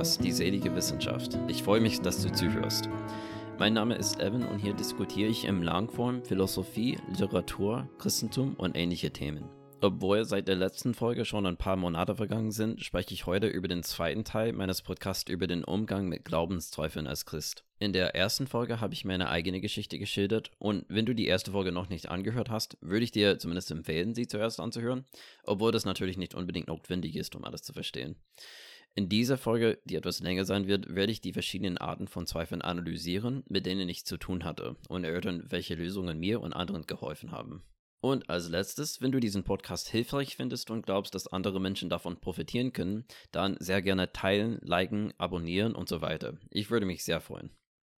Podcast Die selige Wissenschaft. Ich freue mich, dass du zuhörst. Mein Name ist Evan und hier diskutiere ich im Langform Philosophie, Literatur, Christentum und ähnliche Themen. Obwohl seit der letzten Folge schon ein paar Monate vergangen sind, spreche ich heute über den zweiten Teil meines Podcasts über den Umgang mit Glaubenszweifeln als Christ. In der ersten Folge habe ich meine eigene Geschichte geschildert und wenn du die erste Folge noch nicht angehört hast, würde ich dir zumindest empfehlen, sie zuerst anzuhören, obwohl das natürlich nicht unbedingt notwendig ist, um alles zu verstehen. In dieser Folge, die etwas länger sein wird, werde ich die verschiedenen Arten von Zweifeln analysieren, mit denen ich zu tun hatte und erörtern, welche Lösungen mir und anderen geholfen haben. Und als letztes, wenn du diesen Podcast hilfreich findest und glaubst, dass andere Menschen davon profitieren können, dann sehr gerne teilen, liken, abonnieren und so weiter. Ich würde mich sehr freuen.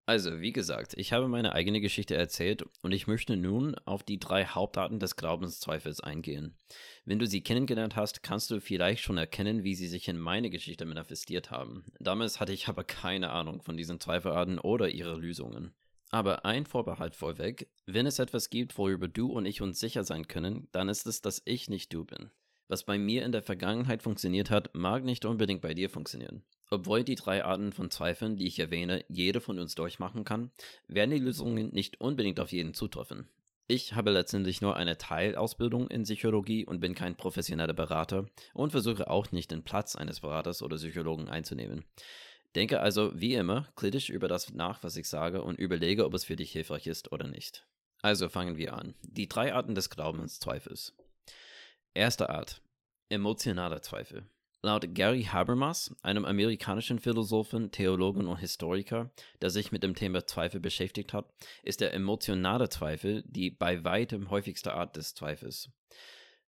Also, wie gesagt, ich habe meine eigene Geschichte erzählt und ich möchte nun auf die drei Hauptarten des Glaubenszweifels eingehen. Wenn du sie kennengelernt hast, kannst du vielleicht schon erkennen, wie sie sich in meine Geschichte manifestiert haben. Damals hatte ich aber keine Ahnung von diesen Zweifelarten oder ihre Lösungen. Aber ein Vorbehalt vorweg, wenn es etwas gibt, worüber du und ich uns sicher sein können, dann ist es, dass ich nicht du bin. Was bei mir in der Vergangenheit funktioniert hat, mag nicht unbedingt bei dir funktionieren. Obwohl die drei Arten von Zweifeln, die ich erwähne, jede von uns durchmachen kann, werden die Lösungen nicht unbedingt auf jeden zutreffen. Ich habe letztendlich nur eine Teilausbildung in Psychologie und bin kein professioneller Berater und versuche auch nicht den Platz eines Beraters oder Psychologen einzunehmen. Denke also wie immer kritisch über das nach, was ich sage und überlege, ob es für dich hilfreich ist oder nicht. Also fangen wir an. Die drei Arten des Glaubenszweifels. Erste Art. Emotionaler Zweifel. Laut Gary Habermas, einem amerikanischen Philosophen, Theologen und Historiker, der sich mit dem Thema Zweifel beschäftigt hat, ist der emotionale Zweifel die bei weitem häufigste Art des Zweifels.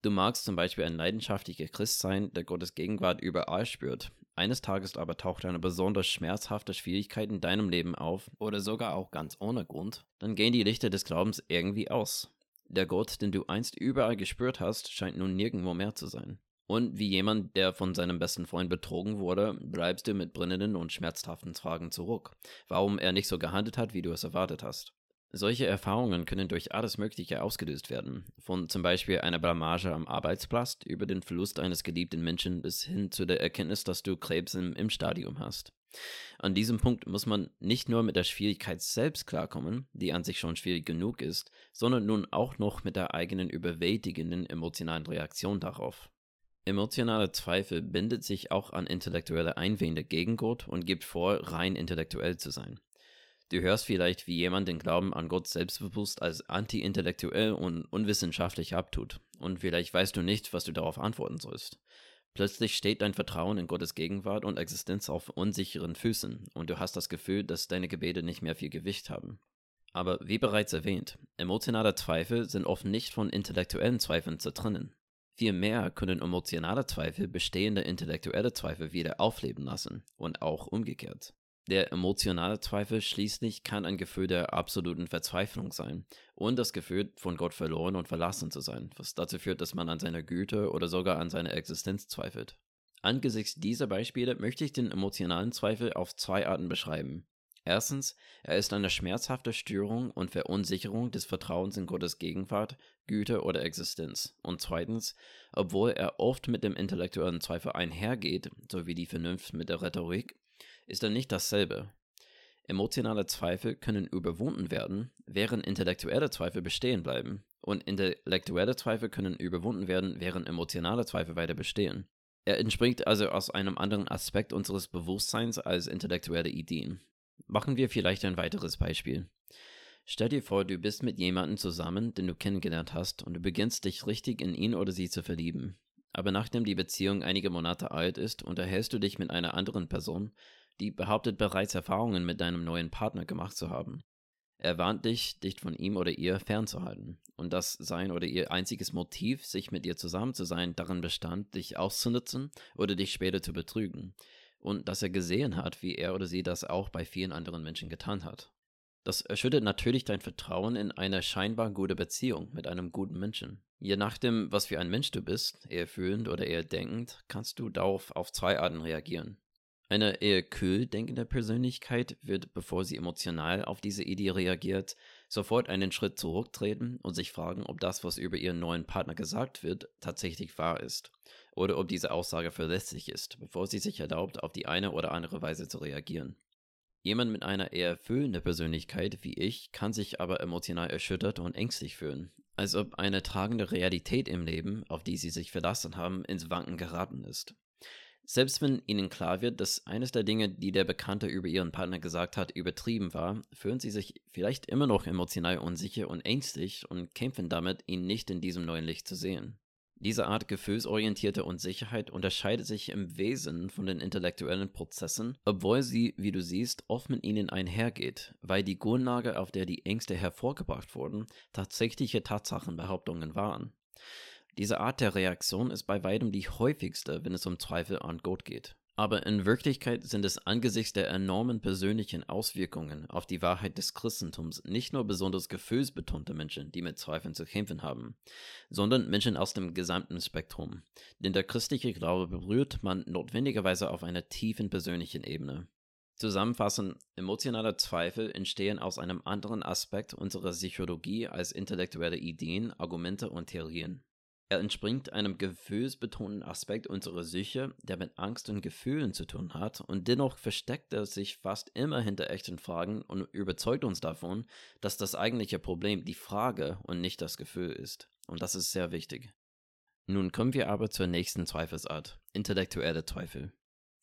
Du magst zum Beispiel ein leidenschaftlicher Christ sein, der Gottes Gegenwart überall spürt, eines Tages aber taucht eine besonders schmerzhafte Schwierigkeit in deinem Leben auf oder sogar auch ganz ohne Grund, dann gehen die Lichter des Glaubens irgendwie aus. Der Gott, den du einst überall gespürt hast, scheint nun nirgendwo mehr zu sein. Und wie jemand, der von seinem besten Freund betrogen wurde, bleibst du mit brennenden und schmerzhaften Fragen zurück, warum er nicht so gehandelt hat, wie du es erwartet hast. Solche Erfahrungen können durch alles Mögliche ausgelöst werden, von zum Beispiel einer Blamage am Arbeitsplatz über den Verlust eines geliebten Menschen bis hin zu der Erkenntnis, dass du Krebs im, im Stadium hast. An diesem Punkt muss man nicht nur mit der Schwierigkeit selbst klarkommen, die an sich schon schwierig genug ist, sondern nun auch noch mit der eigenen überwältigenden emotionalen Reaktion darauf. Emotionale Zweifel bindet sich auch an intellektuelle Einwände gegen Gott und gibt vor, rein intellektuell zu sein. Du hörst vielleicht, wie jemand den Glauben an Gott selbstbewusst als anti-intellektuell und unwissenschaftlich abtut. Und vielleicht weißt du nicht, was du darauf antworten sollst. Plötzlich steht dein Vertrauen in Gottes Gegenwart und Existenz auf unsicheren Füßen und du hast das Gefühl, dass deine Gebete nicht mehr viel Gewicht haben. Aber wie bereits erwähnt, emotionale Zweifel sind oft nicht von intellektuellen Zweifeln zu trennen. Vielmehr können emotionale Zweifel bestehende intellektuelle Zweifel wieder aufleben lassen und auch umgekehrt. Der emotionale Zweifel schließlich kann ein Gefühl der absoluten Verzweiflung sein und das Gefühl, von Gott verloren und verlassen zu sein, was dazu führt, dass man an seiner Güte oder sogar an seiner Existenz zweifelt. Angesichts dieser Beispiele möchte ich den emotionalen Zweifel auf zwei Arten beschreiben. Erstens, er ist eine schmerzhafte Störung und Verunsicherung des Vertrauens in Gottes Gegenwart, Güte oder Existenz. Und zweitens, obwohl er oft mit dem intellektuellen Zweifel einhergeht, so wie die Vernunft mit der Rhetorik, ist er nicht dasselbe. Emotionale Zweifel können überwunden werden, während intellektuelle Zweifel bestehen bleiben. Und intellektuelle Zweifel können überwunden werden, während emotionale Zweifel weiter bestehen. Er entspringt also aus einem anderen Aspekt unseres Bewusstseins als intellektuelle Ideen. Machen wir vielleicht ein weiteres Beispiel. Stell dir vor, du bist mit jemandem zusammen, den du kennengelernt hast, und du beginnst dich richtig in ihn oder sie zu verlieben. Aber nachdem die Beziehung einige Monate alt ist, unterhältst du dich mit einer anderen Person, die behauptet bereits Erfahrungen mit deinem neuen Partner gemacht zu haben. Er warnt dich, dich von ihm oder ihr fernzuhalten, und dass sein oder ihr einziges Motiv, sich mit dir zusammen zu sein, darin bestand, dich auszunutzen oder dich später zu betrügen, und dass er gesehen hat, wie er oder sie das auch bei vielen anderen Menschen getan hat. Das erschüttert natürlich dein Vertrauen in eine scheinbar gute Beziehung mit einem guten Menschen. Je nachdem, was für ein Mensch du bist, eher fühlend oder eher denkend, kannst du darauf auf zwei Arten reagieren. Eine eher kühl denkende Persönlichkeit wird, bevor sie emotional auf diese Idee reagiert, sofort einen Schritt zurücktreten und sich fragen, ob das, was über ihren neuen Partner gesagt wird, tatsächlich wahr ist. Oder ob diese Aussage verlässlich ist, bevor sie sich erlaubt, auf die eine oder andere Weise zu reagieren. Jemand mit einer eher erfüllenden Persönlichkeit wie ich kann sich aber emotional erschüttert und ängstlich fühlen, als ob eine tragende Realität im Leben, auf die sie sich verlassen haben, ins Wanken geraten ist. Selbst wenn ihnen klar wird, dass eines der Dinge, die der Bekannte über ihren Partner gesagt hat, übertrieben war, fühlen sie sich vielleicht immer noch emotional unsicher und ängstlich und kämpfen damit, ihn nicht in diesem neuen Licht zu sehen. Diese Art gefühlsorientierte Unsicherheit unterscheidet sich im Wesen von den intellektuellen Prozessen, obwohl sie, wie du siehst, oft mit ihnen einhergeht, weil die Grundlage, auf der die Ängste hervorgebracht wurden, tatsächliche Tatsachenbehauptungen waren. Diese Art der Reaktion ist bei weitem die häufigste, wenn es um Zweifel an Gott geht. Aber in Wirklichkeit sind es angesichts der enormen persönlichen Auswirkungen auf die Wahrheit des Christentums nicht nur besonders gefühlsbetonte Menschen, die mit Zweifeln zu kämpfen haben, sondern Menschen aus dem gesamten Spektrum. Denn der christliche Glaube berührt man notwendigerweise auf einer tiefen persönlichen Ebene. Zusammenfassend, emotionale Zweifel entstehen aus einem anderen Aspekt unserer Psychologie als intellektuelle Ideen, Argumente und Theorien. Er entspringt einem gefühlsbetonten Aspekt unserer Psyche, der mit Angst und Gefühlen zu tun hat, und dennoch versteckt er sich fast immer hinter echten Fragen und überzeugt uns davon, dass das eigentliche Problem die Frage und nicht das Gefühl ist. Und das ist sehr wichtig. Nun kommen wir aber zur nächsten Zweifelsart, intellektuelle Zweifel.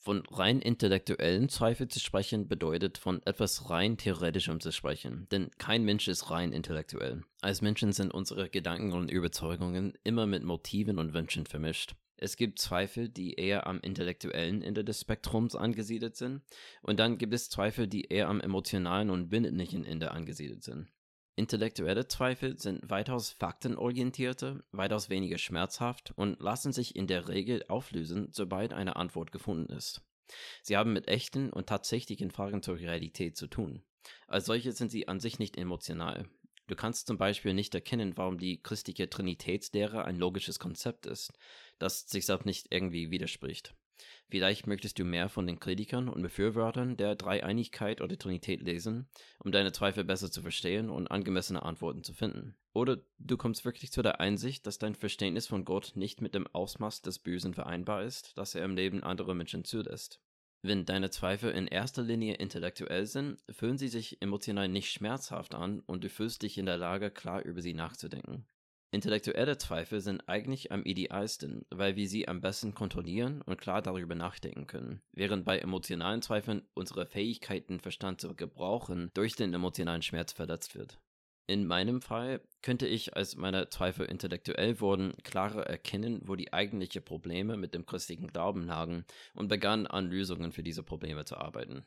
Von rein intellektuellen Zweifel zu sprechen bedeutet von etwas rein theoretischem zu sprechen, denn kein Mensch ist rein intellektuell. Als Menschen sind unsere Gedanken und Überzeugungen immer mit Motiven und Wünschen vermischt. Es gibt Zweifel, die eher am intellektuellen Ende des Spektrums angesiedelt sind, und dann gibt es Zweifel, die eher am emotionalen und bindlichen Ende angesiedelt sind. Intellektuelle Zweifel sind weitaus faktenorientierte, weitaus weniger schmerzhaft und lassen sich in der Regel auflösen, sobald eine Antwort gefunden ist. Sie haben mit echten und tatsächlichen Fragen zur Realität zu tun. Als solche sind sie an sich nicht emotional. Du kannst zum Beispiel nicht erkennen, warum die christliche Trinitätslehre ein logisches Konzept ist, das sich selbst nicht irgendwie widerspricht. Vielleicht möchtest du mehr von den Kritikern und Befürwortern der Dreieinigkeit oder Trinität lesen, um deine Zweifel besser zu verstehen und angemessene Antworten zu finden. Oder du kommst wirklich zu der Einsicht, dass dein Verständnis von Gott nicht mit dem Ausmaß des Bösen vereinbar ist, das er im Leben anderer Menschen zulässt. Wenn deine Zweifel in erster Linie intellektuell sind, fühlen sie sich emotional nicht schmerzhaft an und du fühlst dich in der Lage, klar über sie nachzudenken. Intellektuelle Zweifel sind eigentlich am idealsten, weil wir sie am besten kontrollieren und klar darüber nachdenken können, während bei emotionalen Zweifeln unsere Fähigkeit, den Verstand zu gebrauchen, durch den emotionalen Schmerz verletzt wird. In meinem Fall könnte ich, als meine Zweifel intellektuell wurden, klarer erkennen, wo die eigentlichen Probleme mit dem christlichen Glauben lagen und begann an Lösungen für diese Probleme zu arbeiten.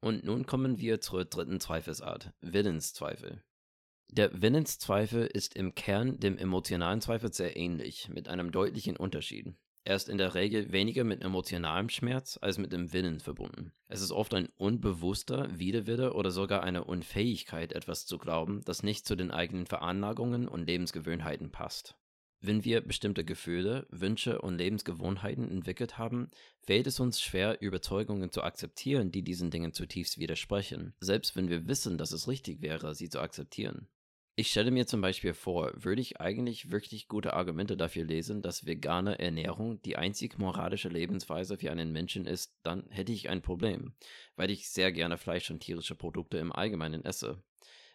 Und nun kommen wir zur dritten Zweifelsart, Willenszweifel. Der Willenszweifel ist im Kern dem emotionalen Zweifel sehr ähnlich, mit einem deutlichen Unterschied. Er ist in der Regel weniger mit emotionalem Schmerz als mit dem Willen verbunden. Es ist oft ein unbewusster Widerwille oder sogar eine Unfähigkeit, etwas zu glauben, das nicht zu den eigenen Veranlagungen und Lebensgewohnheiten passt. Wenn wir bestimmte Gefühle, Wünsche und Lebensgewohnheiten entwickelt haben, fällt es uns schwer, Überzeugungen zu akzeptieren, die diesen Dingen zutiefst widersprechen, selbst wenn wir wissen, dass es richtig wäre, sie zu akzeptieren. Ich stelle mir zum Beispiel vor, würde ich eigentlich wirklich gute Argumente dafür lesen, dass vegane Ernährung die einzig moralische Lebensweise für einen Menschen ist, dann hätte ich ein Problem, weil ich sehr gerne Fleisch und tierische Produkte im Allgemeinen esse.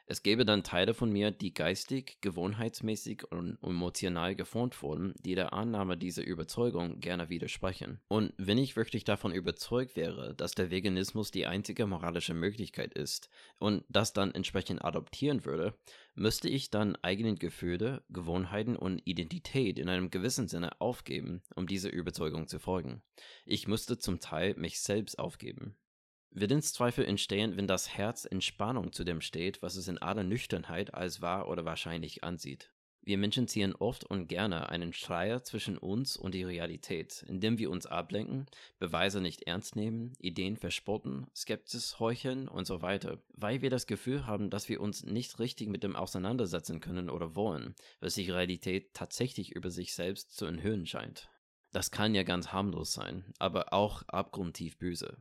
Es gäbe dann Teile von mir, die geistig, gewohnheitsmäßig und emotional geformt wurden, die der Annahme dieser Überzeugung gerne widersprechen. Und wenn ich wirklich davon überzeugt wäre, dass der Veganismus die einzige moralische Möglichkeit ist und das dann entsprechend adoptieren würde, müsste ich dann eigenen Gefühle, Gewohnheiten und Identität in einem gewissen Sinne aufgeben, um dieser Überzeugung zu folgen. Ich müsste zum Teil mich selbst aufgeben. Willenszweifel entstehen, wenn das Herz in Spannung zu dem steht, was es in aller Nüchternheit als wahr oder wahrscheinlich ansieht. Wir Menschen ziehen oft und gerne einen Schleier zwischen uns und die Realität, indem wir uns ablenken, Beweise nicht ernst nehmen, Ideen verspotten, Skepsis heucheln und so weiter, weil wir das Gefühl haben, dass wir uns nicht richtig mit dem auseinandersetzen können oder wollen, was die Realität tatsächlich über sich selbst zu enthüllen scheint. Das kann ja ganz harmlos sein, aber auch abgrundtief böse.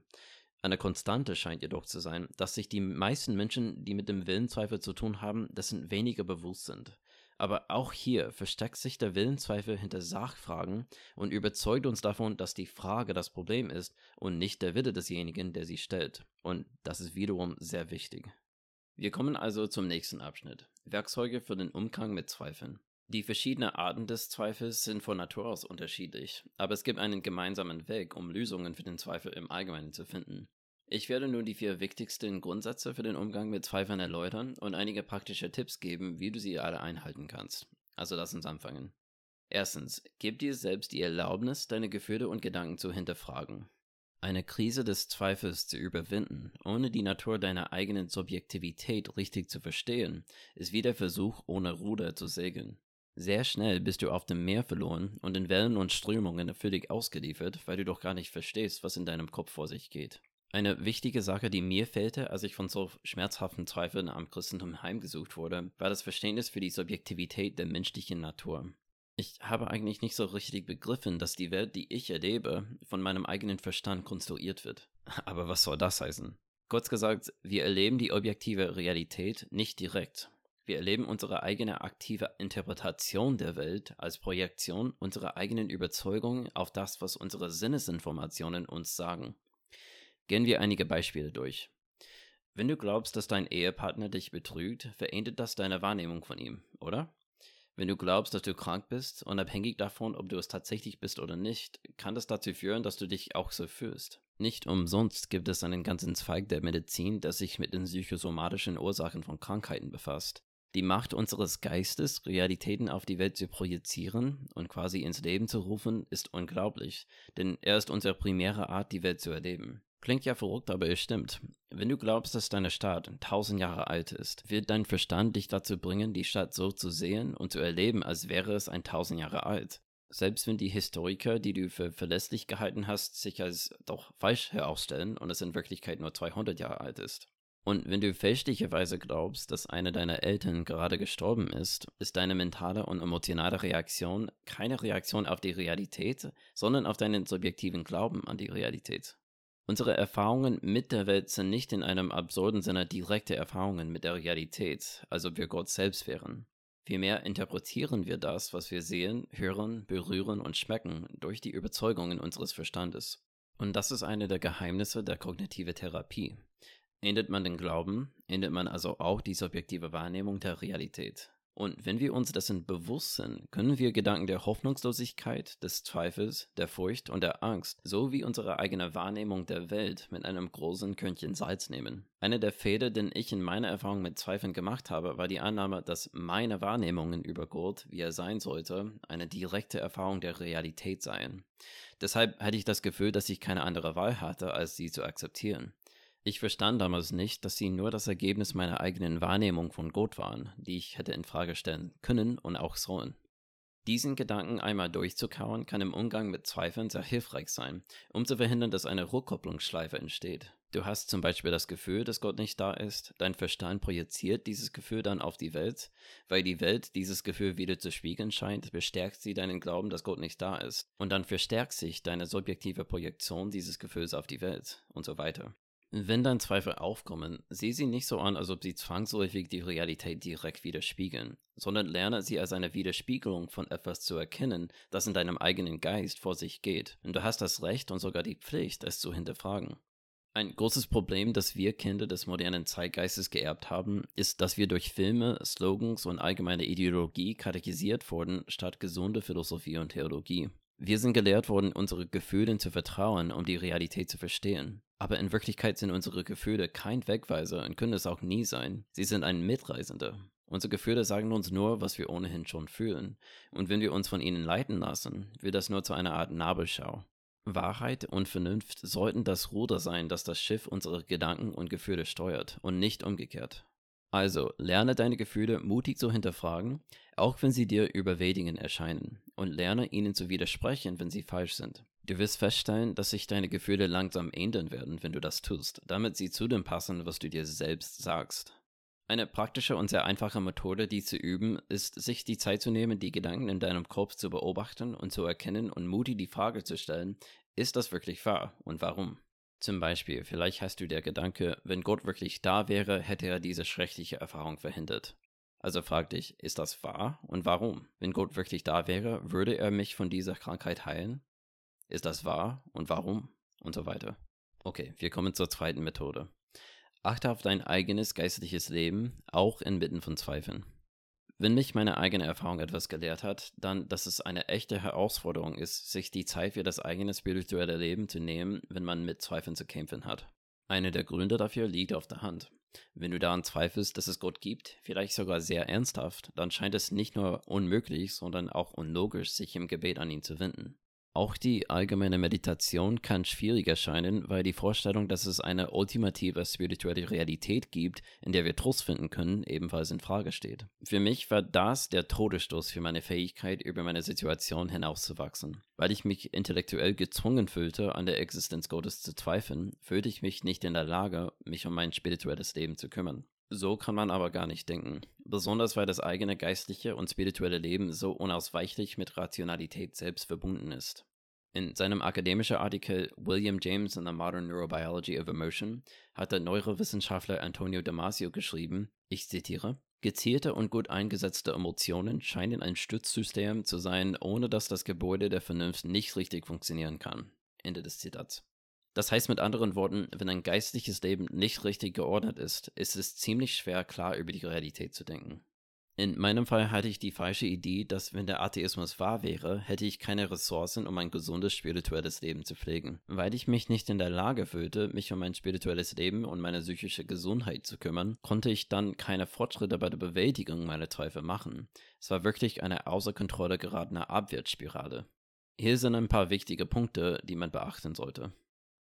Eine Konstante scheint jedoch zu sein, dass sich die meisten Menschen, die mit dem Willenzweifel zu tun haben, dessen weniger bewusst sind. Aber auch hier versteckt sich der Willenzweifel hinter Sachfragen und überzeugt uns davon, dass die Frage das Problem ist und nicht der Wille desjenigen, der sie stellt. Und das ist wiederum sehr wichtig. Wir kommen also zum nächsten Abschnitt. Werkzeuge für den Umgang mit Zweifeln. Die verschiedenen Arten des Zweifels sind von Natur aus unterschiedlich, aber es gibt einen gemeinsamen Weg, um Lösungen für den Zweifel im Allgemeinen zu finden. Ich werde nun die vier wichtigsten Grundsätze für den Umgang mit Zweifeln erläutern und einige praktische Tipps geben, wie du sie alle einhalten kannst. Also lass uns anfangen. Erstens, gib dir selbst die Erlaubnis, deine Gefühle und Gedanken zu hinterfragen. Eine Krise des Zweifels zu überwinden, ohne die Natur deiner eigenen Subjektivität richtig zu verstehen, ist wie der Versuch, ohne Ruder zu segeln. Sehr schnell bist du auf dem Meer verloren und in Wellen und Strömungen völlig ausgeliefert, weil du doch gar nicht verstehst, was in deinem Kopf vor sich geht. Eine wichtige Sache, die mir fehlte, als ich von so schmerzhaften Zweifeln am Christentum heimgesucht wurde, war das Verständnis für die Subjektivität der menschlichen Natur. Ich habe eigentlich nicht so richtig begriffen, dass die Welt, die ich erlebe, von meinem eigenen Verstand konstruiert wird. Aber was soll das heißen? Kurz gesagt, wir erleben die objektive Realität nicht direkt. Wir erleben unsere eigene aktive Interpretation der Welt als Projektion unserer eigenen Überzeugungen auf das, was unsere Sinnesinformationen uns sagen. Gehen wir einige Beispiele durch. Wenn du glaubst, dass dein Ehepartner dich betrügt, verändert das deine Wahrnehmung von ihm, oder? Wenn du glaubst, dass du krank bist, unabhängig davon, ob du es tatsächlich bist oder nicht, kann das dazu führen, dass du dich auch so fühlst. Nicht umsonst gibt es einen ganzen Zweig der Medizin, der sich mit den psychosomatischen Ursachen von Krankheiten befasst. Die Macht unseres Geistes, Realitäten auf die Welt zu projizieren und quasi ins Leben zu rufen, ist unglaublich, denn er ist unsere primäre Art, die Welt zu erleben. Klingt ja verrückt, aber es stimmt. Wenn du glaubst, dass deine Stadt tausend Jahre alt ist, wird dein Verstand dich dazu bringen, die Stadt so zu sehen und zu erleben, als wäre es ein tausend Jahre alt. Selbst wenn die Historiker, die du für verlässlich gehalten hast, sich als doch falsch herausstellen und es in Wirklichkeit nur 200 Jahre alt ist. Und wenn du fälschlicherweise glaubst, dass einer deiner Eltern gerade gestorben ist, ist deine mentale und emotionale Reaktion keine Reaktion auf die Realität, sondern auf deinen subjektiven Glauben an die Realität. Unsere Erfahrungen mit der Welt sind nicht in einem absurden Sinne direkte Erfahrungen mit der Realität, als ob wir Gott selbst wären. Vielmehr interpretieren wir das, was wir sehen, hören, berühren und schmecken, durch die Überzeugungen unseres Verstandes. Und das ist eine der Geheimnisse der kognitive Therapie. Ändert man den Glauben, ändert man also auch die subjektive Wahrnehmung der Realität. Und wenn wir uns dessen bewusst sind, können wir Gedanken der Hoffnungslosigkeit, des Zweifels, der Furcht und der Angst sowie unsere eigene Wahrnehmung der Welt mit einem großen Körnchen Salz nehmen. Eine der Fehler, den ich in meiner Erfahrung mit Zweifeln gemacht habe, war die Annahme, dass meine Wahrnehmungen über Gott, wie er sein sollte, eine direkte Erfahrung der Realität seien. Deshalb hatte ich das Gefühl, dass ich keine andere Wahl hatte, als sie zu akzeptieren. Ich verstand damals nicht, dass sie nur das Ergebnis meiner eigenen Wahrnehmung von Gott waren, die ich hätte in Frage stellen können und auch sollen. Diesen Gedanken einmal durchzukauen kann im Umgang mit Zweifeln sehr hilfreich sein, um zu verhindern, dass eine Rückkopplungsschleife entsteht. Du hast zum Beispiel das Gefühl, dass Gott nicht da ist, dein Verstand projiziert dieses Gefühl dann auf die Welt, weil die Welt dieses Gefühl wieder zu spiegeln scheint, bestärkt sie deinen Glauben, dass Gott nicht da ist, und dann verstärkt sich deine subjektive Projektion dieses Gefühls auf die Welt und so weiter. Wenn dann Zweifel aufkommen, sieh sie nicht so an, als ob sie zwangsläufig die Realität direkt widerspiegeln, sondern lerne sie als eine Widerspiegelung von etwas zu erkennen, das in deinem eigenen Geist vor sich geht. Und du hast das Recht und sogar die Pflicht, es zu hinterfragen. Ein großes Problem, das wir Kinder des modernen Zeitgeistes geerbt haben, ist, dass wir durch Filme, Slogans und allgemeine Ideologie katechisiert wurden, statt gesunde Philosophie und Theologie. Wir sind gelehrt worden, unsere Gefühlen zu vertrauen, um die Realität zu verstehen. Aber in Wirklichkeit sind unsere Gefühle kein Wegweiser und können es auch nie sein. Sie sind ein Mitreisender. Unsere Gefühle sagen uns nur, was wir ohnehin schon fühlen. Und wenn wir uns von ihnen leiten lassen, wird das nur zu einer Art Nabelschau. Wahrheit und Vernunft sollten das Ruder sein, das das Schiff unserer Gedanken und Gefühle steuert und nicht umgekehrt. Also lerne deine Gefühle mutig zu hinterfragen, auch wenn sie dir überwältigend erscheinen, und lerne ihnen zu widersprechen, wenn sie falsch sind. Du wirst feststellen, dass sich deine Gefühle langsam ändern werden, wenn du das tust, damit sie zu dem passen, was du dir selbst sagst. Eine praktische und sehr einfache Methode, die zu üben, ist, sich die Zeit zu nehmen, die Gedanken in deinem Kopf zu beobachten und zu erkennen und mutig die Frage zu stellen, ist das wirklich wahr und warum? Zum Beispiel, vielleicht hast du der Gedanke, wenn Gott wirklich da wäre, hätte er diese schreckliche Erfahrung verhindert. Also frag dich, ist das wahr und warum? Wenn Gott wirklich da wäre, würde er mich von dieser Krankheit heilen? Ist das wahr und warum? Und so weiter. Okay, wir kommen zur zweiten Methode. Achte auf dein eigenes geistliches Leben, auch inmitten von Zweifeln. Wenn mich meine eigene Erfahrung etwas gelehrt hat, dann, dass es eine echte Herausforderung ist, sich die Zeit für das eigene spirituelle Leben zu nehmen, wenn man mit Zweifeln zu kämpfen hat. Einer der Gründe dafür liegt auf der Hand. Wenn du daran zweifelst, dass es Gott gibt, vielleicht sogar sehr ernsthaft, dann scheint es nicht nur unmöglich, sondern auch unlogisch, sich im Gebet an ihn zu wenden. Auch die allgemeine Meditation kann schwierig erscheinen, weil die Vorstellung, dass es eine ultimative spirituelle Realität gibt, in der wir Trost finden können, ebenfalls in Frage steht. Für mich war das der Todesstoß für meine Fähigkeit, über meine Situation hinauszuwachsen. Weil ich mich intellektuell gezwungen fühlte, an der Existenz Gottes zu zweifeln, fühlte ich mich nicht in der Lage, mich um mein spirituelles Leben zu kümmern. So kann man aber gar nicht denken. Besonders weil das eigene geistliche und spirituelle Leben so unausweichlich mit Rationalität selbst verbunden ist. In seinem akademischen Artikel William James in the Modern Neurobiology of Emotion hat der Neurowissenschaftler Antonio Damasio geschrieben, ich zitiere, Gezielte und gut eingesetzte Emotionen scheinen ein Stützsystem zu sein, ohne dass das Gebäude der Vernunft nicht richtig funktionieren kann. Ende des Zitats. Das heißt mit anderen Worten, wenn ein geistliches Leben nicht richtig geordnet ist, ist es ziemlich schwer, klar über die Realität zu denken. In meinem Fall hatte ich die falsche Idee, dass wenn der Atheismus wahr wäre, hätte ich keine Ressourcen, um ein gesundes spirituelles Leben zu pflegen. Weil ich mich nicht in der Lage fühlte, mich um mein spirituelles Leben und meine psychische Gesundheit zu kümmern, konnte ich dann keine Fortschritte bei der Bewältigung meiner Teufel machen. Es war wirklich eine außer Kontrolle geratene Abwärtsspirale. Hier sind ein paar wichtige Punkte, die man beachten sollte.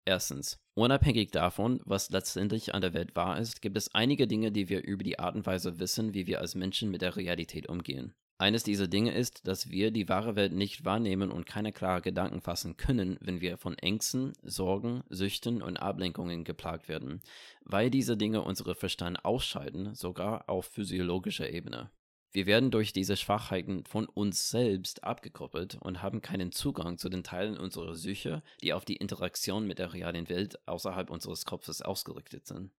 Erstens, unabhängig davon, was letztendlich an der Welt wahr ist, gibt es einige Dinge, die wir über die Art und Weise wissen, wie wir als Menschen mit der Realität umgehen. Eines dieser Dinge ist, dass wir die wahre Welt nicht wahrnehmen und keine klaren Gedanken fassen können, wenn wir von Ängsten, Sorgen, Süchten und Ablenkungen geplagt werden, weil diese Dinge unsere Verstand ausschalten, sogar auf physiologischer Ebene. Wir werden durch diese Schwachheiten von uns selbst abgekoppelt und haben keinen Zugang zu den Teilen unserer Psyche, die auf die Interaktion mit der realen Welt außerhalb unseres Kopfes ausgerichtet sind.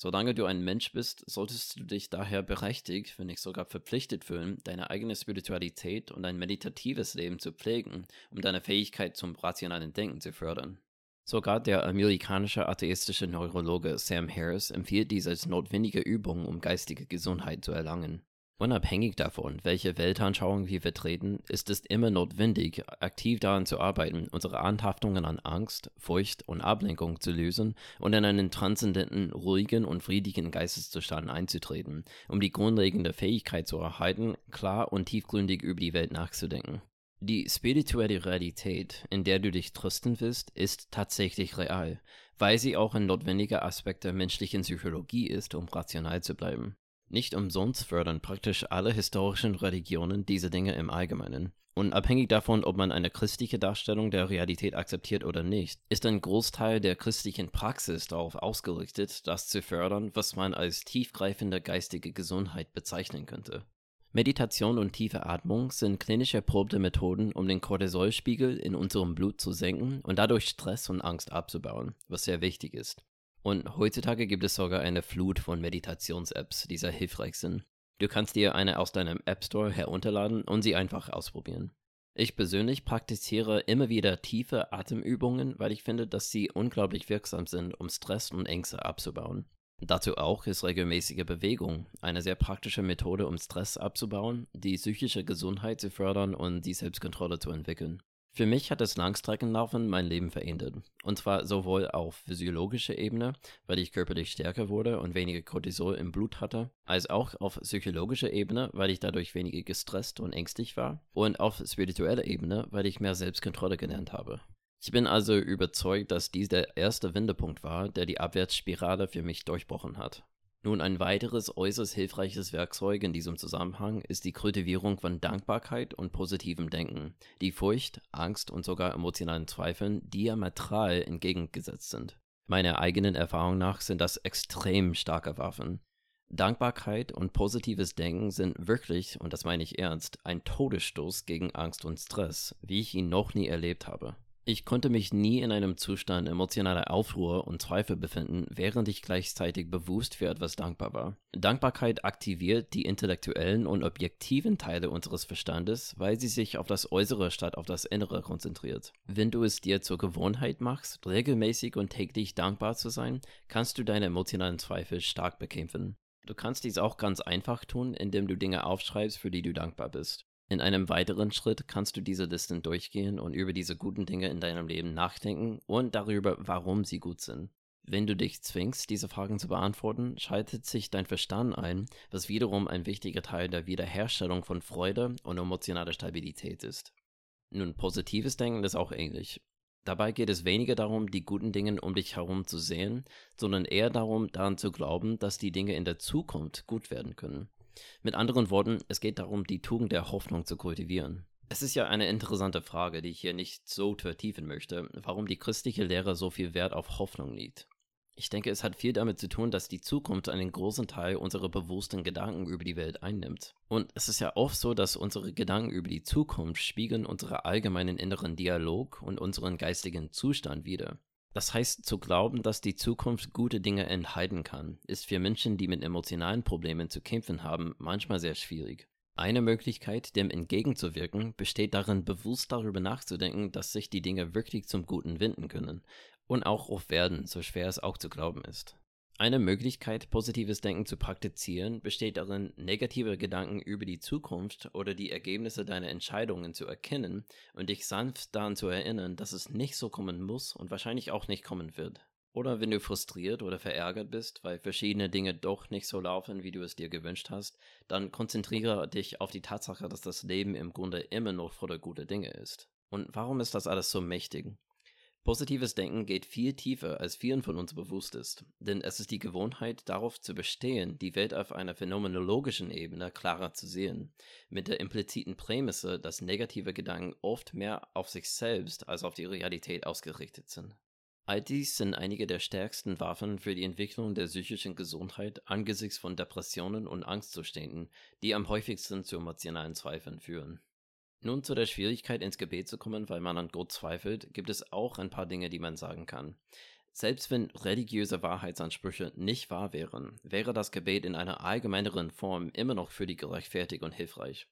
Solange du ein Mensch bist, solltest du dich daher berechtigt, wenn nicht sogar verpflichtet fühlen, deine eigene Spiritualität und ein meditatives Leben zu pflegen, um deine Fähigkeit zum rationalen Denken zu fördern. Sogar der amerikanische atheistische Neurologe Sam Harris empfiehlt dies als notwendige Übung, um geistige Gesundheit zu erlangen. Unabhängig davon, welche Weltanschauung wir vertreten, ist es immer notwendig, aktiv daran zu arbeiten, unsere Anhaftungen an Angst, Furcht und Ablenkung zu lösen und in einen transzendenten, ruhigen und friedlichen Geisteszustand einzutreten, um die grundlegende Fähigkeit zu erhalten, klar und tiefgründig über die Welt nachzudenken. Die spirituelle Realität, in der du dich trösten willst, ist tatsächlich real, weil sie auch ein notwendiger Aspekt der menschlichen Psychologie ist, um rational zu bleiben. Nicht umsonst fördern praktisch alle historischen Religionen diese Dinge im Allgemeinen. Unabhängig davon, ob man eine christliche Darstellung der Realität akzeptiert oder nicht, ist ein Großteil der christlichen Praxis darauf ausgerichtet, das zu fördern, was man als tiefgreifende geistige Gesundheit bezeichnen könnte. Meditation und tiefe Atmung sind klinisch erprobte Methoden, um den Cortisolspiegel in unserem Blut zu senken und dadurch Stress und Angst abzubauen, was sehr wichtig ist. Und heutzutage gibt es sogar eine Flut von Meditations-Apps, die sehr hilfreich sind. Du kannst dir eine aus deinem App Store herunterladen und sie einfach ausprobieren. Ich persönlich praktiziere immer wieder tiefe Atemübungen, weil ich finde, dass sie unglaublich wirksam sind, um Stress und Ängste abzubauen. Dazu auch ist regelmäßige Bewegung eine sehr praktische Methode, um Stress abzubauen, die psychische Gesundheit zu fördern und die Selbstkontrolle zu entwickeln. Für mich hat das Langstreckenlaufen mein Leben verändert. Und zwar sowohl auf physiologischer Ebene, weil ich körperlich stärker wurde und weniger Cortisol im Blut hatte, als auch auf psychologischer Ebene, weil ich dadurch weniger gestresst und ängstlich war, und auf spiritueller Ebene, weil ich mehr Selbstkontrolle gelernt habe. Ich bin also überzeugt, dass dies der erste Wendepunkt war, der die Abwärtsspirale für mich durchbrochen hat. Nun, ein weiteres äußerst hilfreiches Werkzeug in diesem Zusammenhang ist die Kultivierung von Dankbarkeit und positivem Denken, die Furcht, Angst und sogar emotionalen Zweifeln diametral entgegengesetzt sind. Meiner eigenen Erfahrung nach sind das extrem starke Waffen. Dankbarkeit und positives Denken sind wirklich, und das meine ich ernst, ein Todesstoß gegen Angst und Stress, wie ich ihn noch nie erlebt habe. Ich konnte mich nie in einem Zustand emotionaler Aufruhr und Zweifel befinden, während ich gleichzeitig bewusst für etwas dankbar war. Dankbarkeit aktiviert die intellektuellen und objektiven Teile unseres Verstandes, weil sie sich auf das Äußere statt auf das Innere konzentriert. Wenn du es dir zur Gewohnheit machst, regelmäßig und täglich dankbar zu sein, kannst du deine emotionalen Zweifel stark bekämpfen. Du kannst dies auch ganz einfach tun, indem du Dinge aufschreibst, für die du dankbar bist. In einem weiteren Schritt kannst du diese Listen durchgehen und über diese guten Dinge in deinem Leben nachdenken und darüber, warum sie gut sind. Wenn du dich zwingst, diese Fragen zu beantworten, schaltet sich dein Verstand ein, was wiederum ein wichtiger Teil der Wiederherstellung von Freude und emotionaler Stabilität ist. Nun, positives Denken ist auch ähnlich. Dabei geht es weniger darum, die guten Dinge um dich herum zu sehen, sondern eher darum, daran zu glauben, dass die Dinge in der Zukunft gut werden können. Mit anderen Worten, es geht darum, die Tugend der Hoffnung zu kultivieren. Es ist ja eine interessante Frage, die ich hier nicht so vertiefen möchte, warum die christliche Lehre so viel Wert auf Hoffnung liegt. Ich denke, es hat viel damit zu tun, dass die Zukunft einen großen Teil unserer bewussten Gedanken über die Welt einnimmt. Und es ist ja oft so, dass unsere Gedanken über die Zukunft spiegeln unseren allgemeinen inneren Dialog und unseren geistigen Zustand wider. Das heißt, zu glauben, dass die Zukunft gute Dinge enthalten kann, ist für Menschen, die mit emotionalen Problemen zu kämpfen haben, manchmal sehr schwierig. Eine Möglichkeit, dem entgegenzuwirken, besteht darin, bewusst darüber nachzudenken, dass sich die Dinge wirklich zum Guten wenden können und auch oft werden, so schwer es auch zu glauben ist. Eine Möglichkeit, positives Denken zu praktizieren, besteht darin, negative Gedanken über die Zukunft oder die Ergebnisse deiner Entscheidungen zu erkennen und dich sanft daran zu erinnern, dass es nicht so kommen muss und wahrscheinlich auch nicht kommen wird. Oder wenn du frustriert oder verärgert bist, weil verschiedene Dinge doch nicht so laufen, wie du es dir gewünscht hast, dann konzentriere dich auf die Tatsache, dass das Leben im Grunde immer noch voller guter Dinge ist. Und warum ist das alles so mächtig? Positives Denken geht viel tiefer, als vielen von uns bewusst ist, denn es ist die Gewohnheit, darauf zu bestehen, die Welt auf einer phänomenologischen Ebene klarer zu sehen, mit der impliziten Prämisse, dass negative Gedanken oft mehr auf sich selbst als auf die Realität ausgerichtet sind. All dies sind einige der stärksten Waffen für die Entwicklung der psychischen Gesundheit angesichts von Depressionen und Angstzuständen, die am häufigsten zu emotionalen Zweifeln führen. Nun zu der Schwierigkeit ins Gebet zu kommen, weil man an Gott zweifelt, gibt es auch ein paar Dinge, die man sagen kann. Selbst wenn religiöse Wahrheitsansprüche nicht wahr wären, wäre das Gebet in einer allgemeineren Form immer noch für die gerechtfertigt und hilfreich.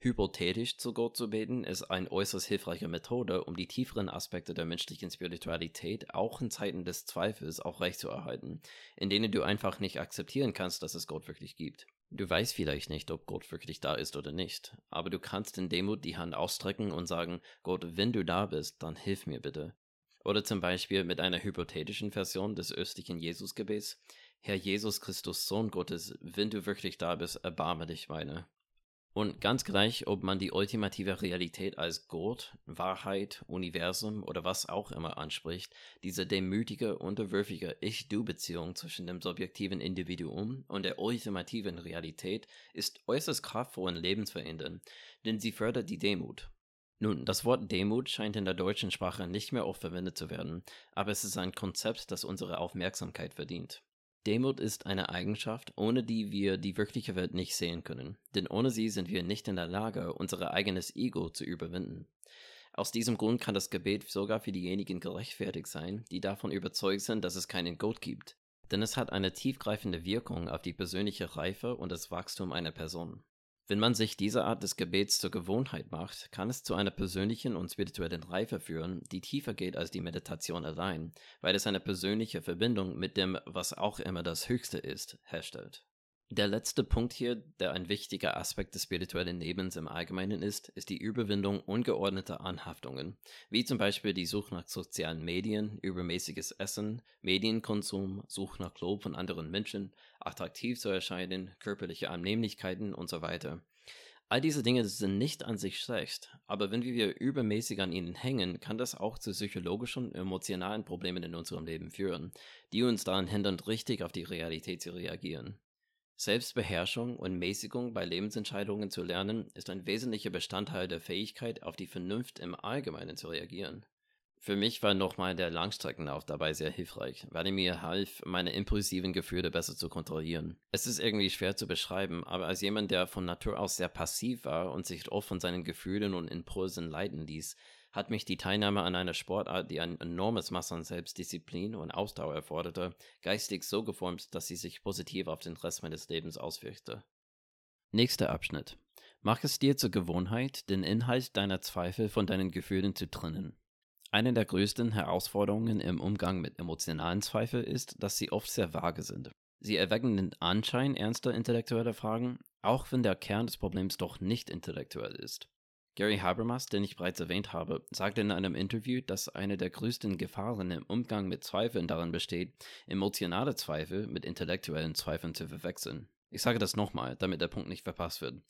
Hypothetisch zu Gott zu beten ist eine äußerst hilfreiche Methode, um die tieferen Aspekte der menschlichen Spiritualität auch in Zeiten des Zweifels auch recht zu erhalten, in denen du einfach nicht akzeptieren kannst, dass es Gott wirklich gibt. Du weißt vielleicht nicht, ob Gott wirklich da ist oder nicht, aber du kannst in Demut die Hand ausstrecken und sagen, Gott, wenn du da bist, dann hilf mir bitte. Oder zum Beispiel mit einer hypothetischen Version des östlichen Jesusgebets, Herr Jesus Christus, Sohn Gottes, wenn du wirklich da bist, erbarme dich meiner. Und ganz gleich, ob man die ultimative Realität als Gott, Wahrheit, Universum oder was auch immer anspricht, diese demütige, unterwürfige Ich-Du-Beziehung zwischen dem subjektiven Individuum und der ultimativen Realität ist äußerst kraftvoll und lebensverändernd, denn sie fördert die Demut. Nun, das Wort Demut scheint in der deutschen Sprache nicht mehr oft verwendet zu werden, aber es ist ein Konzept, das unsere Aufmerksamkeit verdient. Demut ist eine Eigenschaft, ohne die wir die wirkliche Welt nicht sehen können, denn ohne sie sind wir nicht in der Lage, unser eigenes Ego zu überwinden. Aus diesem Grund kann das Gebet sogar für diejenigen gerechtfertigt sein, die davon überzeugt sind, dass es keinen Gott gibt, denn es hat eine tiefgreifende Wirkung auf die persönliche Reife und das Wachstum einer Person. Wenn man sich diese Art des Gebets zur Gewohnheit macht, kann es zu einer persönlichen und spirituellen Reife führen, die tiefer geht als die Meditation allein, weil es eine persönliche Verbindung mit dem, was auch immer das Höchste ist, herstellt. Der letzte Punkt hier, der ein wichtiger Aspekt des spirituellen Lebens im Allgemeinen ist, ist die Überwindung ungeordneter Anhaftungen, wie zum Beispiel die Suche nach sozialen Medien, übermäßiges Essen, Medienkonsum, Suche nach Lob von anderen Menschen, attraktiv zu erscheinen, körperliche Annehmlichkeiten und so weiter. All diese Dinge sind nicht an sich schlecht, aber wenn wir übermäßig an ihnen hängen, kann das auch zu psychologischen und emotionalen Problemen in unserem Leben führen, die uns daran hindern, richtig auf die Realität zu reagieren. Selbstbeherrschung und Mäßigung bei Lebensentscheidungen zu lernen, ist ein wesentlicher Bestandteil der Fähigkeit, auf die Vernunft im Allgemeinen zu reagieren. Für mich war nochmal der Langstreckenlauf dabei sehr hilfreich, weil er mir half, meine impulsiven Gefühle besser zu kontrollieren. Es ist irgendwie schwer zu beschreiben, aber als jemand, der von Natur aus sehr passiv war und sich oft von seinen Gefühlen und Impulsen leiten ließ, hat mich die Teilnahme an einer Sportart, die ein enormes Maß an Selbstdisziplin und Ausdauer erforderte, geistig so geformt, dass sie sich positiv auf den Rest meines Lebens auswirkte. Nächster Abschnitt. Mach es dir zur Gewohnheit, den Inhalt deiner Zweifel von deinen Gefühlen zu trennen. Eine der größten Herausforderungen im Umgang mit emotionalen Zweifeln ist, dass sie oft sehr vage sind. Sie erwecken den Anschein ernster intellektueller Fragen, auch wenn der Kern des Problems doch nicht intellektuell ist. Gary Habermas, den ich bereits erwähnt habe, sagte in einem Interview, dass eine der größten Gefahren im Umgang mit Zweifeln darin besteht, emotionale Zweifel mit intellektuellen Zweifeln zu verwechseln. Ich sage das nochmal, damit der Punkt nicht verpasst wird.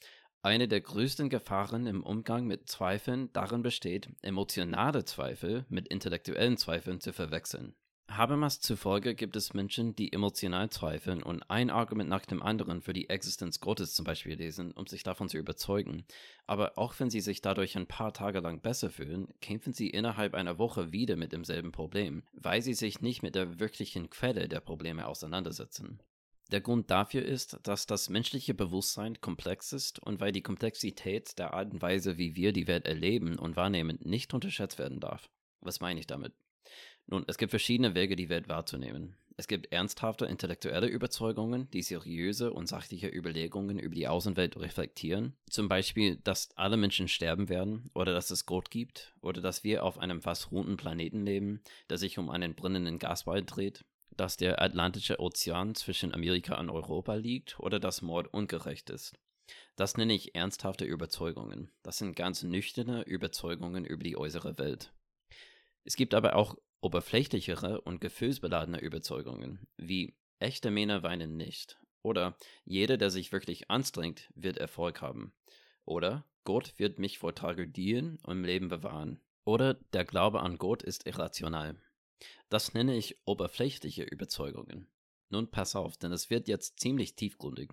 Eine der größten Gefahren im Umgang mit Zweifeln darin besteht, emotionale Zweifel mit intellektuellen Zweifeln zu verwechseln. Habermas zufolge gibt es Menschen, die emotional zweifeln und ein Argument nach dem anderen für die Existenz Gottes zum Beispiel lesen, um sich davon zu überzeugen. Aber auch wenn sie sich dadurch ein paar Tage lang besser fühlen, kämpfen sie innerhalb einer Woche wieder mit demselben Problem, weil sie sich nicht mit der wirklichen Quelle der Probleme auseinandersetzen. Der Grund dafür ist, dass das menschliche Bewusstsein komplex ist und weil die Komplexität der Art und Weise, wie wir die Welt erleben und wahrnehmen, nicht unterschätzt werden darf. Was meine ich damit? Nun, es gibt verschiedene Wege, die Welt wahrzunehmen. Es gibt ernsthafte intellektuelle Überzeugungen, die seriöse und sachliche Überlegungen über die Außenwelt reflektieren. Zum Beispiel, dass alle Menschen sterben werden oder dass es Gott gibt oder dass wir auf einem fast runden Planeten leben, der sich um einen brennenden Gasball dreht, dass der Atlantische Ozean zwischen Amerika und Europa liegt oder dass Mord ungerecht ist. Das nenne ich ernsthafte Überzeugungen. Das sind ganz nüchterne Überzeugungen über die äußere Welt. Es gibt aber auch oberflächlichere und gefühlsbeladene Überzeugungen, wie echte Männer weinen nicht oder jeder, der sich wirklich anstrengt, wird Erfolg haben oder Gott wird mich vor Tragödien im Leben bewahren oder der Glaube an Gott ist irrational. Das nenne ich oberflächliche Überzeugungen. Nun pass auf, denn es wird jetzt ziemlich tiefgründig.